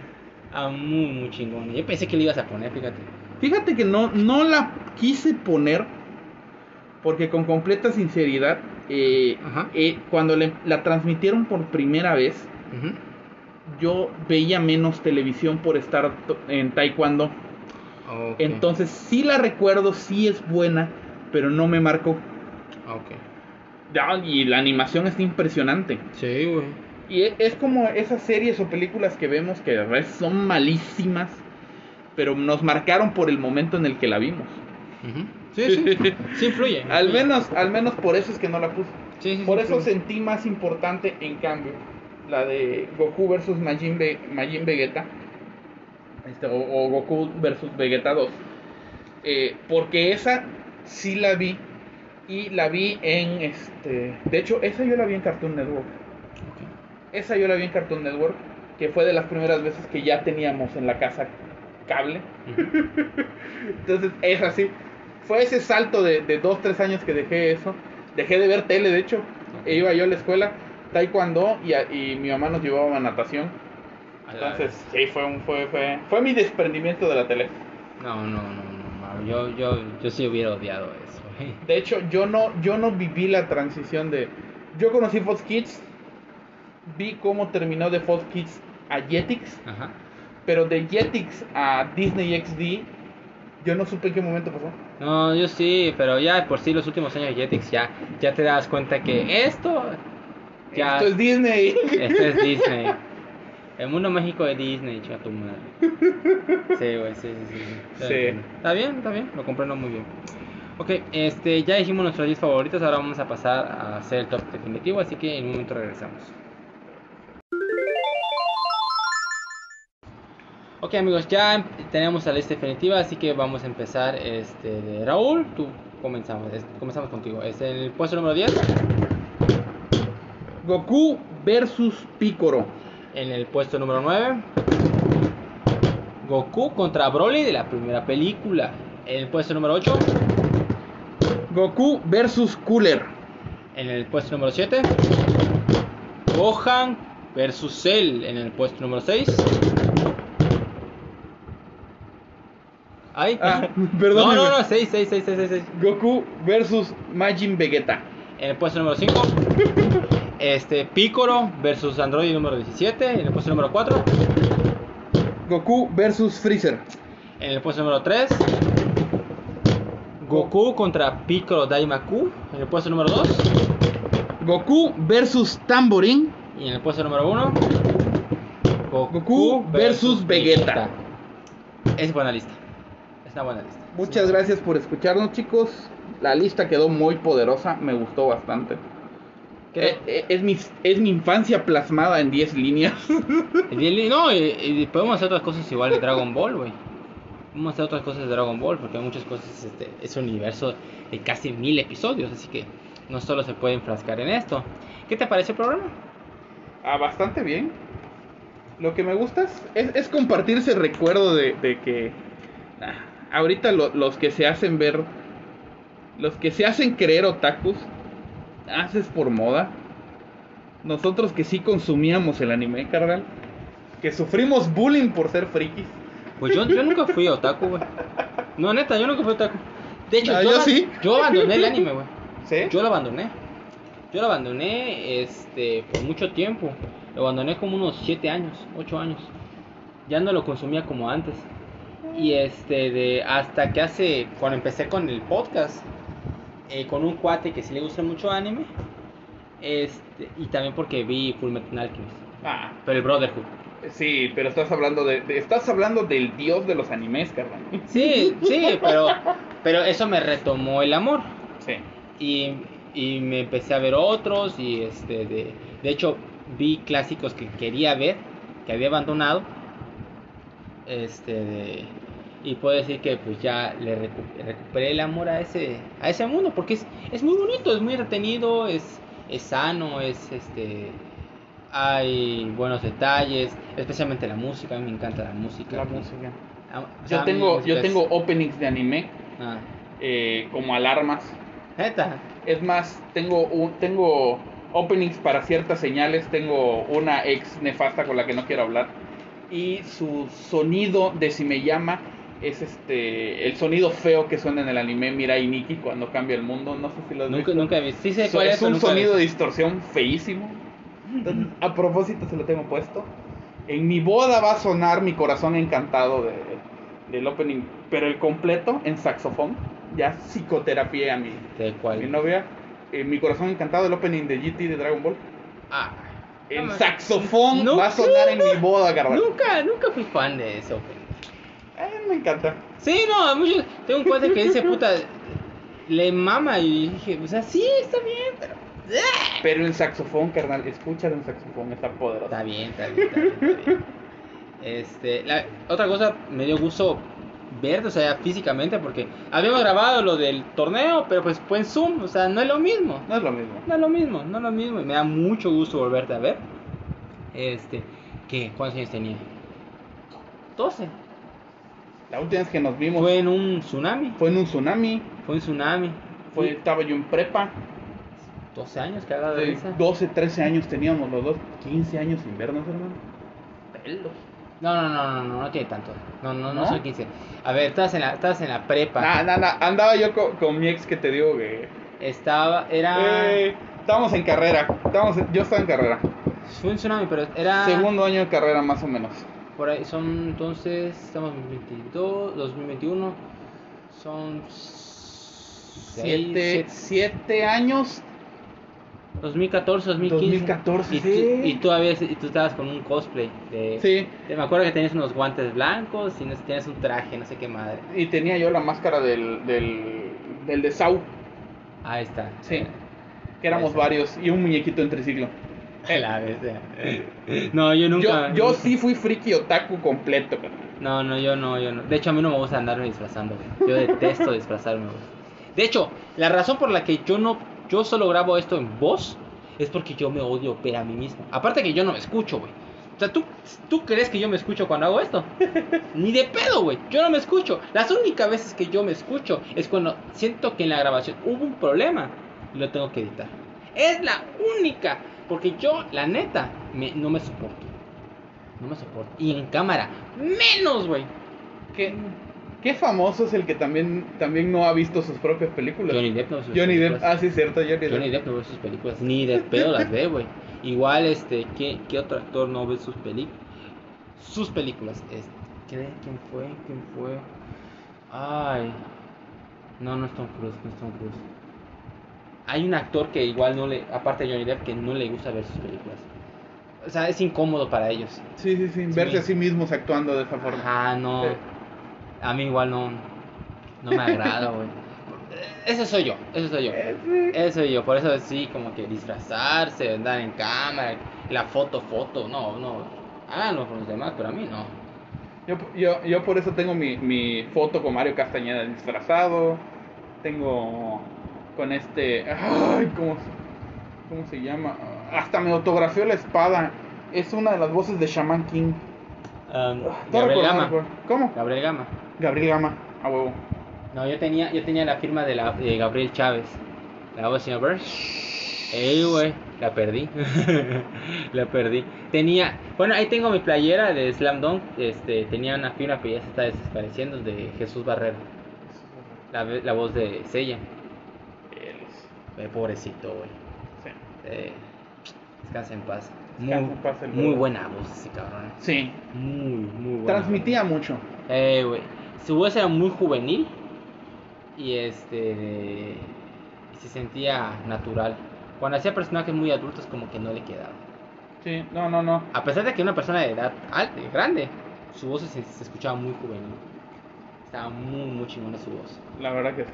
Ah, muy, muy chingón. Yo pensé que le ibas a poner, fíjate. Fíjate que no, no la quise poner porque con completa sinceridad, eh, eh, cuando le- la transmitieron por primera vez, yo veía menos televisión por estar en taekwondo. Entonces sí la recuerdo, sí es buena, pero no me marcó. Ok. Ya, y la animación está impresionante. Sí, güey. Y e- es como esas series o películas que vemos que de verdad son malísimas, pero nos marcaron por el momento en el que la vimos. Sí, sí. Sí influye. Al menos, al menos por eso es que no la puse. Sí, sí, Por sí, eso influye. sentí más importante, en cambio, la de Goku versus Majin, Majin Vegeta. Este, o, o Goku versus Vegeta 2. Eh, porque esa sí la vi. Y la vi en este. De hecho, esa yo la vi en Cartoon Network. Esa yo la vi en Cartoon Network. Que fue de las primeras veces que ya teníamos en la casa cable. Entonces, es así. Fue ese salto de, de dos, tres años que dejé eso. Dejé de ver tele, de hecho. E iba yo a la escuela, taekwondo, y, a- y mi mamá nos llevaba a natación. Entonces, sí, fue, un, fue, fue, fue mi desprendimiento de la tele. No, no, no, no, Yo, yo, yo sí hubiera odiado eso. De hecho, yo no, yo no viví la transición de... Yo conocí Fox Kids, vi cómo terminó de Fox Kids a Jetix, Ajá. pero de Jetix a Disney XD, yo no supe en qué momento pasó. No, yo sí, pero ya por sí los últimos años de Jetix ya, ya te das cuenta que esto ya Esto es Disney. esto es Disney. El mundo mágico de Disney, chica tu madre. Sí, güey, sí, sí, sí. sí. Sí. Está bien, está bien, lo comprendo muy bien. Ok, este, ya dijimos nuestros 10 favoritos, ahora vamos a pasar a hacer el top definitivo, así que en un momento regresamos. Ok amigos, ya tenemos la lista definitiva, así que vamos a empezar este de Raúl, tú comenzamos, es- comenzamos contigo. Es el puesto número 10, Goku versus Piccolo. en el puesto número 9, Goku contra Broly de la primera película. En el puesto número 8, Goku versus Cooler. en el puesto número 7, Gohan versus Cell en el puesto número 6. Ay, Ah, no, perdón. no, no, 6, 6, 6, 6, 6. Goku versus Majin Vegeta. En el puesto número 5. Este, Piccolo versus Android número 17. En el puesto número 4. Goku versus Freezer. En el puesto número 3. Goku contra Piccolo Daimaku. En el puesto número 2. Goku versus Tamborín. Y en el puesto número 1. Goku versus Vegeta. Es buena lista. Buena lista. Muchas gracias por escucharnos, chicos. La lista quedó muy poderosa, me gustó bastante. Eh, eh, es, mi, es mi infancia plasmada en 10 líneas. No, y, y podemos hacer otras cosas igual de Dragon Ball, güey. Podemos hacer otras cosas de Dragon Ball porque hay muchas cosas. Este, es un universo de casi mil episodios, así que no solo se puede enfrascar en esto. ¿Qué te parece el programa? ah, bastante bien. Lo que me gusta es, es- es compartir ese recuerdo de, de que ah, ahorita lo- los que se hacen ver, los que se hacen creer otakus, haces por moda. Nosotros que sí consumíamos el anime, carnal, que sufrimos bullying por ser frikis. Pues yo, yo nunca fui otaku, güey. No, neta, yo nunca fui otaku. De hecho, Ah, yo, sí. yo abandoné el anime, güey. ¿Sí? Yo lo abandoné. Yo lo abandoné este, por mucho tiempo. Lo abandoné como unos 7 años, 8 años. Ya no lo consumía como antes. Y este, de, hasta que hace, cuando empecé con el podcast, eh, con un cuate que sí le gusta mucho anime. Este, y también porque vi Full Metal Alchemist. Ah, Pero el Brotherhood. sí, pero estás hablando de, de- estás hablando del dios de los animes, carnal. Sí, sí, pero, pero eso me retomó el amor. Sí. y, y me empecé a ver otros y este de, de hecho vi clásicos que quería ver que había abandonado este de- y puedo decir que pues ya le recu- recuperé el amor a ese a ese mundo porque es, es muy bonito es muy entretenido es es sano es este hay buenos detalles especialmente la música a mí me encanta la música La música. Ah, o sea, Yo tengo, música yo es- tengo openings de anime ah, eh, como alarmas. neta Es más, tengo un, tengo openings para ciertas señales. Tengo una ex nefasta con la que no quiero hablar. Y su sonido de si me llama es este el sonido feo que suena en el anime Mirai Nikki cuando cambia el mundo. No sé si lo has nunca visto. nunca he visto sí sé So- cuál es un nunca sonido de distorsión feísimo. Entonces, a propósito se lo tengo puesto. En mi boda va a sonar mi corazón encantado de, del opening, pero el completo en saxofón. Ya psicoterapia a mi, de mi novia. Eh, mi corazón encantado del opening de GT de Dragon Ball. ah En No, saxofón no, va a sonar en mi boda, carnal. Nunca, nunca fui fan de eso. opening. Me encanta. Sí, no, muchos. Tengo un cuate que dice, puta, le mama y dije, o sea, sí, está bien, pero. Pero en saxofón, carnal, escúchalo en saxofón, está poderoso. Está bien, está bien, está bien. Está bien. Este, la, otra cosa, me dio gusto ver, o sea, físicamente, porque habíamos grabado lo del torneo, pero pues fue en Zoom, o sea, no es lo mismo. No es lo mismo. No es lo mismo, no es lo mismo. Y me da mucho gusto volverte a ver. Este, ¿qué? ¿Cuántos años tenía? 12. La última vez que nos vimos Fue en un tsunami. fue en un tsunami. Fue un tsunami. Fue, estaba yo en prepa. 12 años cagado de De risa. 12, 13 años teníamos los dos. 15 años sin vernos, hermano. Pelos. No, no, no, no, no, no tiene tanto. No, no, no, ¿No? soy 15. A ver, estabas en la, estabas en la prepa. Nah, nah, nah. Andaba yo con, con mi ex que te digo que. Estaba, era. Eh, estábamos en carrera. Estábamos en- yo estaba en carrera. Fue un tsunami, pero era. Segundo año de carrera, más o menos. Por ahí son entonces. Estamos en 2022, 2021. Son. seis, Siete, siete años. 2014, 2015. 2014, y, sí. tú, y tú, habías- y tú estabas con un cosplay. De, Sí. de- me acuerdo que tenías unos guantes blancos y no- tenías un traje, no sé qué madre. Y tenía yo la máscara del, del, del de Sau. Ahí está. Sí. Que éramos varios. Y un muñequito en triciclo. La bestia. No, yo nunca. yo, yo sí fui friki otaku completo, carnal. No, no, yo no, yo no. De hecho, a mí no me gusta andarme disfrazando, güey. Yo detesto disfrazarme, güey. De hecho, la razón por la que yo no, yo solo grabo esto en voz es porque yo me odio ver a mí mismo. Aparte que yo no me escucho, güey. O sea, ¿tú, ¿tú crees que yo me escucho cuando hago esto? Ni de pedo, güey. Yo no me escucho. Las únicas veces que yo me escucho es cuando siento que en la grabación hubo un problema y lo tengo que editar. Es la única Porque yo, la neta, me- no me soporto. No me soporto. Y en cámara, menos, güey. ¿Qué, qué famoso es el que también, también no ha visto sus propias películas? Johnny Depp no ve sus Johnny Depp, ah, sí, cierto, Johnny Depp. Johnny Depp no ve sus películas. Ni de pedo las ve, güey. Igual, este, ¿qué, ¿qué otro actor no ve sus películas? Sus películas. Este, ¿qué- ¿Quién fue? ¿Quién fue? Ay. No, no es Tom Cruise, no es Tom Cruise. Hay un actor que igual no le, aparte de Johnny Depp, que no le gusta ver sus películas. O sea, es incómodo para ellos. Sí, sí, sí, verse a sí mismos actuando de esa forma. Ajá, no. Eh. A mí igual no, no me agrada, güey. Ese soy yo, ese soy yo. Eh, sí. Ese soy yo, por eso sí, como que disfrazarse, andar en cámara, la foto, foto, no, no. Háganlo con los demás, pero a mí no. Yo, yo, yo por eso tengo mi, mi foto con Mario Castañeda disfrazado. Tengo con este. Ay, ¿cómo, se- ¿Cómo se llama? Hasta me autografió la espada. Es una de las voces de Shaman King. Um, Gabriel Gama. recuerdo. ¿Cómo? Gabriel Gama. Gabriel Gama, a huevo. No, yo tenía, yo tenía la firma de, la, de Gabriel Chávez. La voz señor Burns. Ey, güey, la perdí. la perdí. Tenía, bueno, ahí tengo mi playera de Slam Dunk. Este, tenía una firma que ya se está desapareciendo de Jesús Barrero. La, la voz de Sella. Eh, pobrecito, güey. Sí. Eh, descansa en paz. Muy, Descansa en paz el muy buena voz ese cabrón. Sí. Muy, muy buena. Transmitía mucho. Eh, güey. Su voz era muy juvenil. Y este. y se sentía natural. Cuando hacía personajes muy adultos, como que no le quedaba. Sí, no, no, no. A pesar de que una persona de edad alta, grande, su voz se, se escuchaba muy juvenil. Estaba muy, muy chingona su voz. La verdad que sí.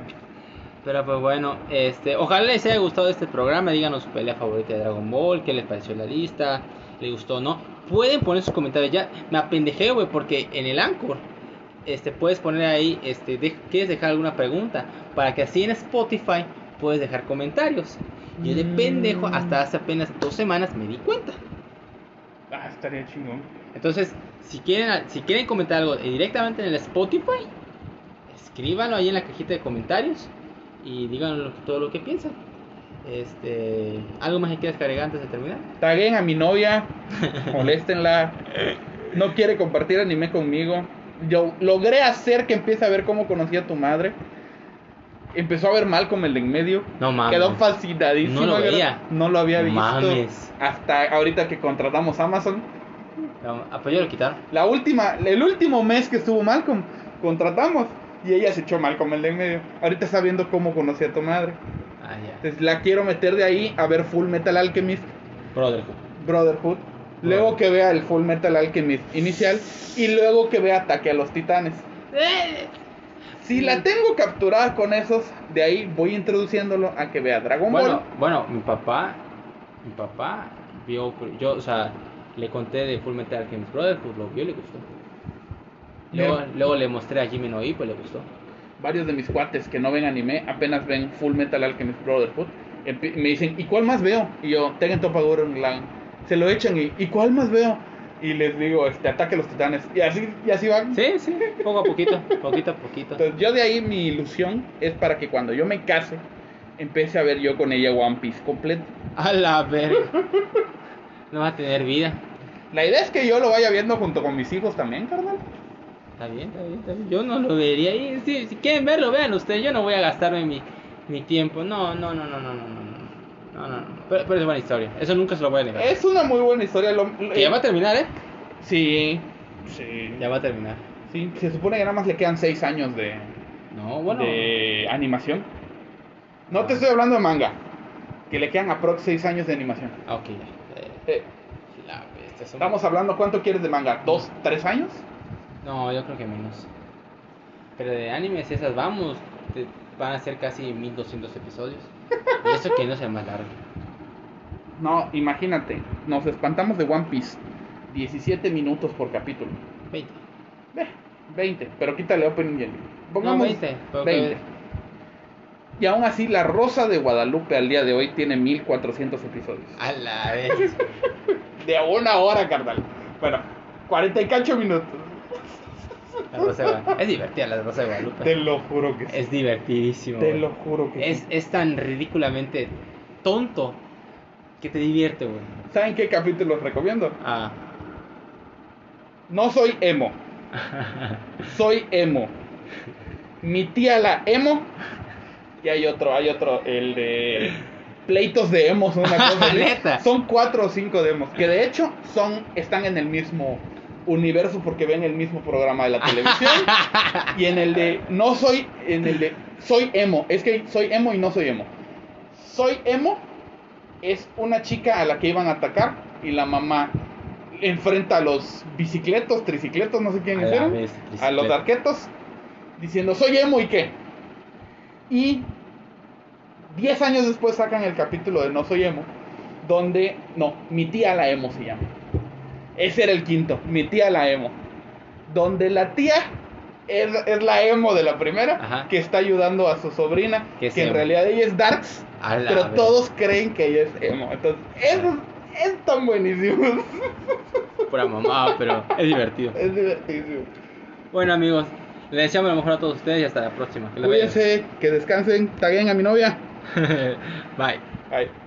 Pero pues bueno, este, ojalá les haya gustado este programa, díganos su pelea favorita de Dragon Ball, qué les pareció la lista, le gustó o no. Pueden poner sus comentarios ya. Me apendejé, güey, porque en el Anchor este puedes poner ahí este de- quieres dejar alguna pregunta para que así en Spotify puedes dejar comentarios. Yo de Mm. pendejo hasta hace apenas dos semanas me di cuenta. Ah, estaría chingón. Entonces, si quieren si quieren comentar algo directamente en el Spotify, escríbanlo ahí en la cajita de comentarios y digan lo- todo lo que piensan. Este, ¿algo más que quieras agregar antes de terminar? Taguen a mi novia, moléstenla. No quiere compartir anime conmigo. Yo logré hacer que empiece a ver cómo conocía a tu madre. Empezó a ver mal como el de en medio. No mames. Quedó fascinadísimo. No lo veía. No lo había visto. mames. Hasta ahorita que contratamos Amazon. No, ah, pues lo quitaron. La última, el último mes que estuvo Malcolm, contratamos. Y ella se echó mal como el de en medio. Ahorita está viendo cómo conocía a tu madre. Ah, ya. Entonces la quiero meter de ahí a ver Full Metal Alchemist. Brotherhood. Brotherhood. Luego que vea el Full Metal Alchemist inicial. Y luego que vea Ataque a los Titanes. Si la tengo capturada con esos, de ahí voy introduciéndolo a que vea Dragon Bueno, Ball. bueno, mi papá, mi papá vio, yo, o sea, le conté de Full Metal Alchemist Brotherhood, lo vio y le gustó. Luego, le mostré a Jimmy no y pues le gustó. Varios de mis cuates que no ven anime apenas ven Full Metal Alchemist Brotherhood. Me dicen, ¿y cuál más veo? Y yo, Tengen Toppa Gurren. Se lo echan y, ¿y cuál más veo? Y les digo, este, Ataque a los Titanes. Y así, y así van. Sí, sí, poco a poquito, poquito a poquito. Entonces, yo de ahí mi ilusión es para que cuando yo me case, empiece a ver yo con ella One Piece completo. A la verga. No va a tener vida. La idea es que yo lo vaya viendo junto con mis hijos también, carnal. Está bien, está bien, está bien. Yo no lo vería ahí. Si, si quieren verlo, vean ustedes. Yo no voy a gastarme mi, mi tiempo. No, no, no, no, no, no, no. No, no, no. Pero, pero es buena historia. Eso nunca se lo voy a negar. Es una muy buena historia. Lo, Que ya va a terminar, ¿eh? Sí, sí. Ya va a terminar. Sí, se supone que nada más le quedan 6 años de, No, bueno. de animación. No te estoy hablando de manga. Que le quedan aprox 6 años de animación. Ah, ok, ya. Eh, Eh, la bestia, son- estamos hablando, ¿cuánto quieres de manga? ¿Dos, tres años? No, yo creo que menos. Pero de animes esas, vamos, te- van a ser casi 1200 episodios. Y eso que no sea más largo. No, imagínate. Nos espantamos de One Piece. 17 minutos por capítulo. 20. Ve, 20, pero quítale Opening y ending. No, Pongamos 20. pero 20. que- Y aún así, La Rosa de Guadalupe al día de hoy tiene 1400 episodios. A la vez. De una hora, carnal. Bueno, 48 minutos. La Rosa de Guadalupe. Es divertida la Rosa de Guadalupe. Te lo juro que sí. Es divertidísimo. Te güey. lo juro que es, sí. es tan ridículamente tonto Que te divierte, güey. ¿Saben qué capítulos recomiendo? Ah. No soy emo, soy emo. Mi tía la emo. Y hay otro, hay otro, el de pleitos de emos, una cosa. Son cuatro o cinco demos, que de hecho son, están en el mismo universo porque ven el mismo programa de la televisión. y en el de no soy, en el de soy emo, es que soy emo y no soy emo. Soy emo es una chica a la que iban a atacar y la mamá enfrenta a los bicicletos, tricicletos, no sé quiénes eran, vez, a los arquetos, diciendo soy emo y qué. Y 10 años después sacan el capítulo de No soy emo, donde, no, mi tía la emo se llama. Ese era el quinto, mi tía la emo. Donde la tía es, es la emo de la primera, Ajá. que está ayudando a su sobrina, Que en emo. realidad ella es Darks, pero vez. todos creen que ella es emo. Entonces, eso es, es tan buenísimo. Pura mamá, pero es divertido. es divertísimo. Bueno, amigos, les deseamos lo mejor a todos ustedes y hasta la próxima. Que Cuídense, que descansen, taguen a mi novia. Bye. Bye.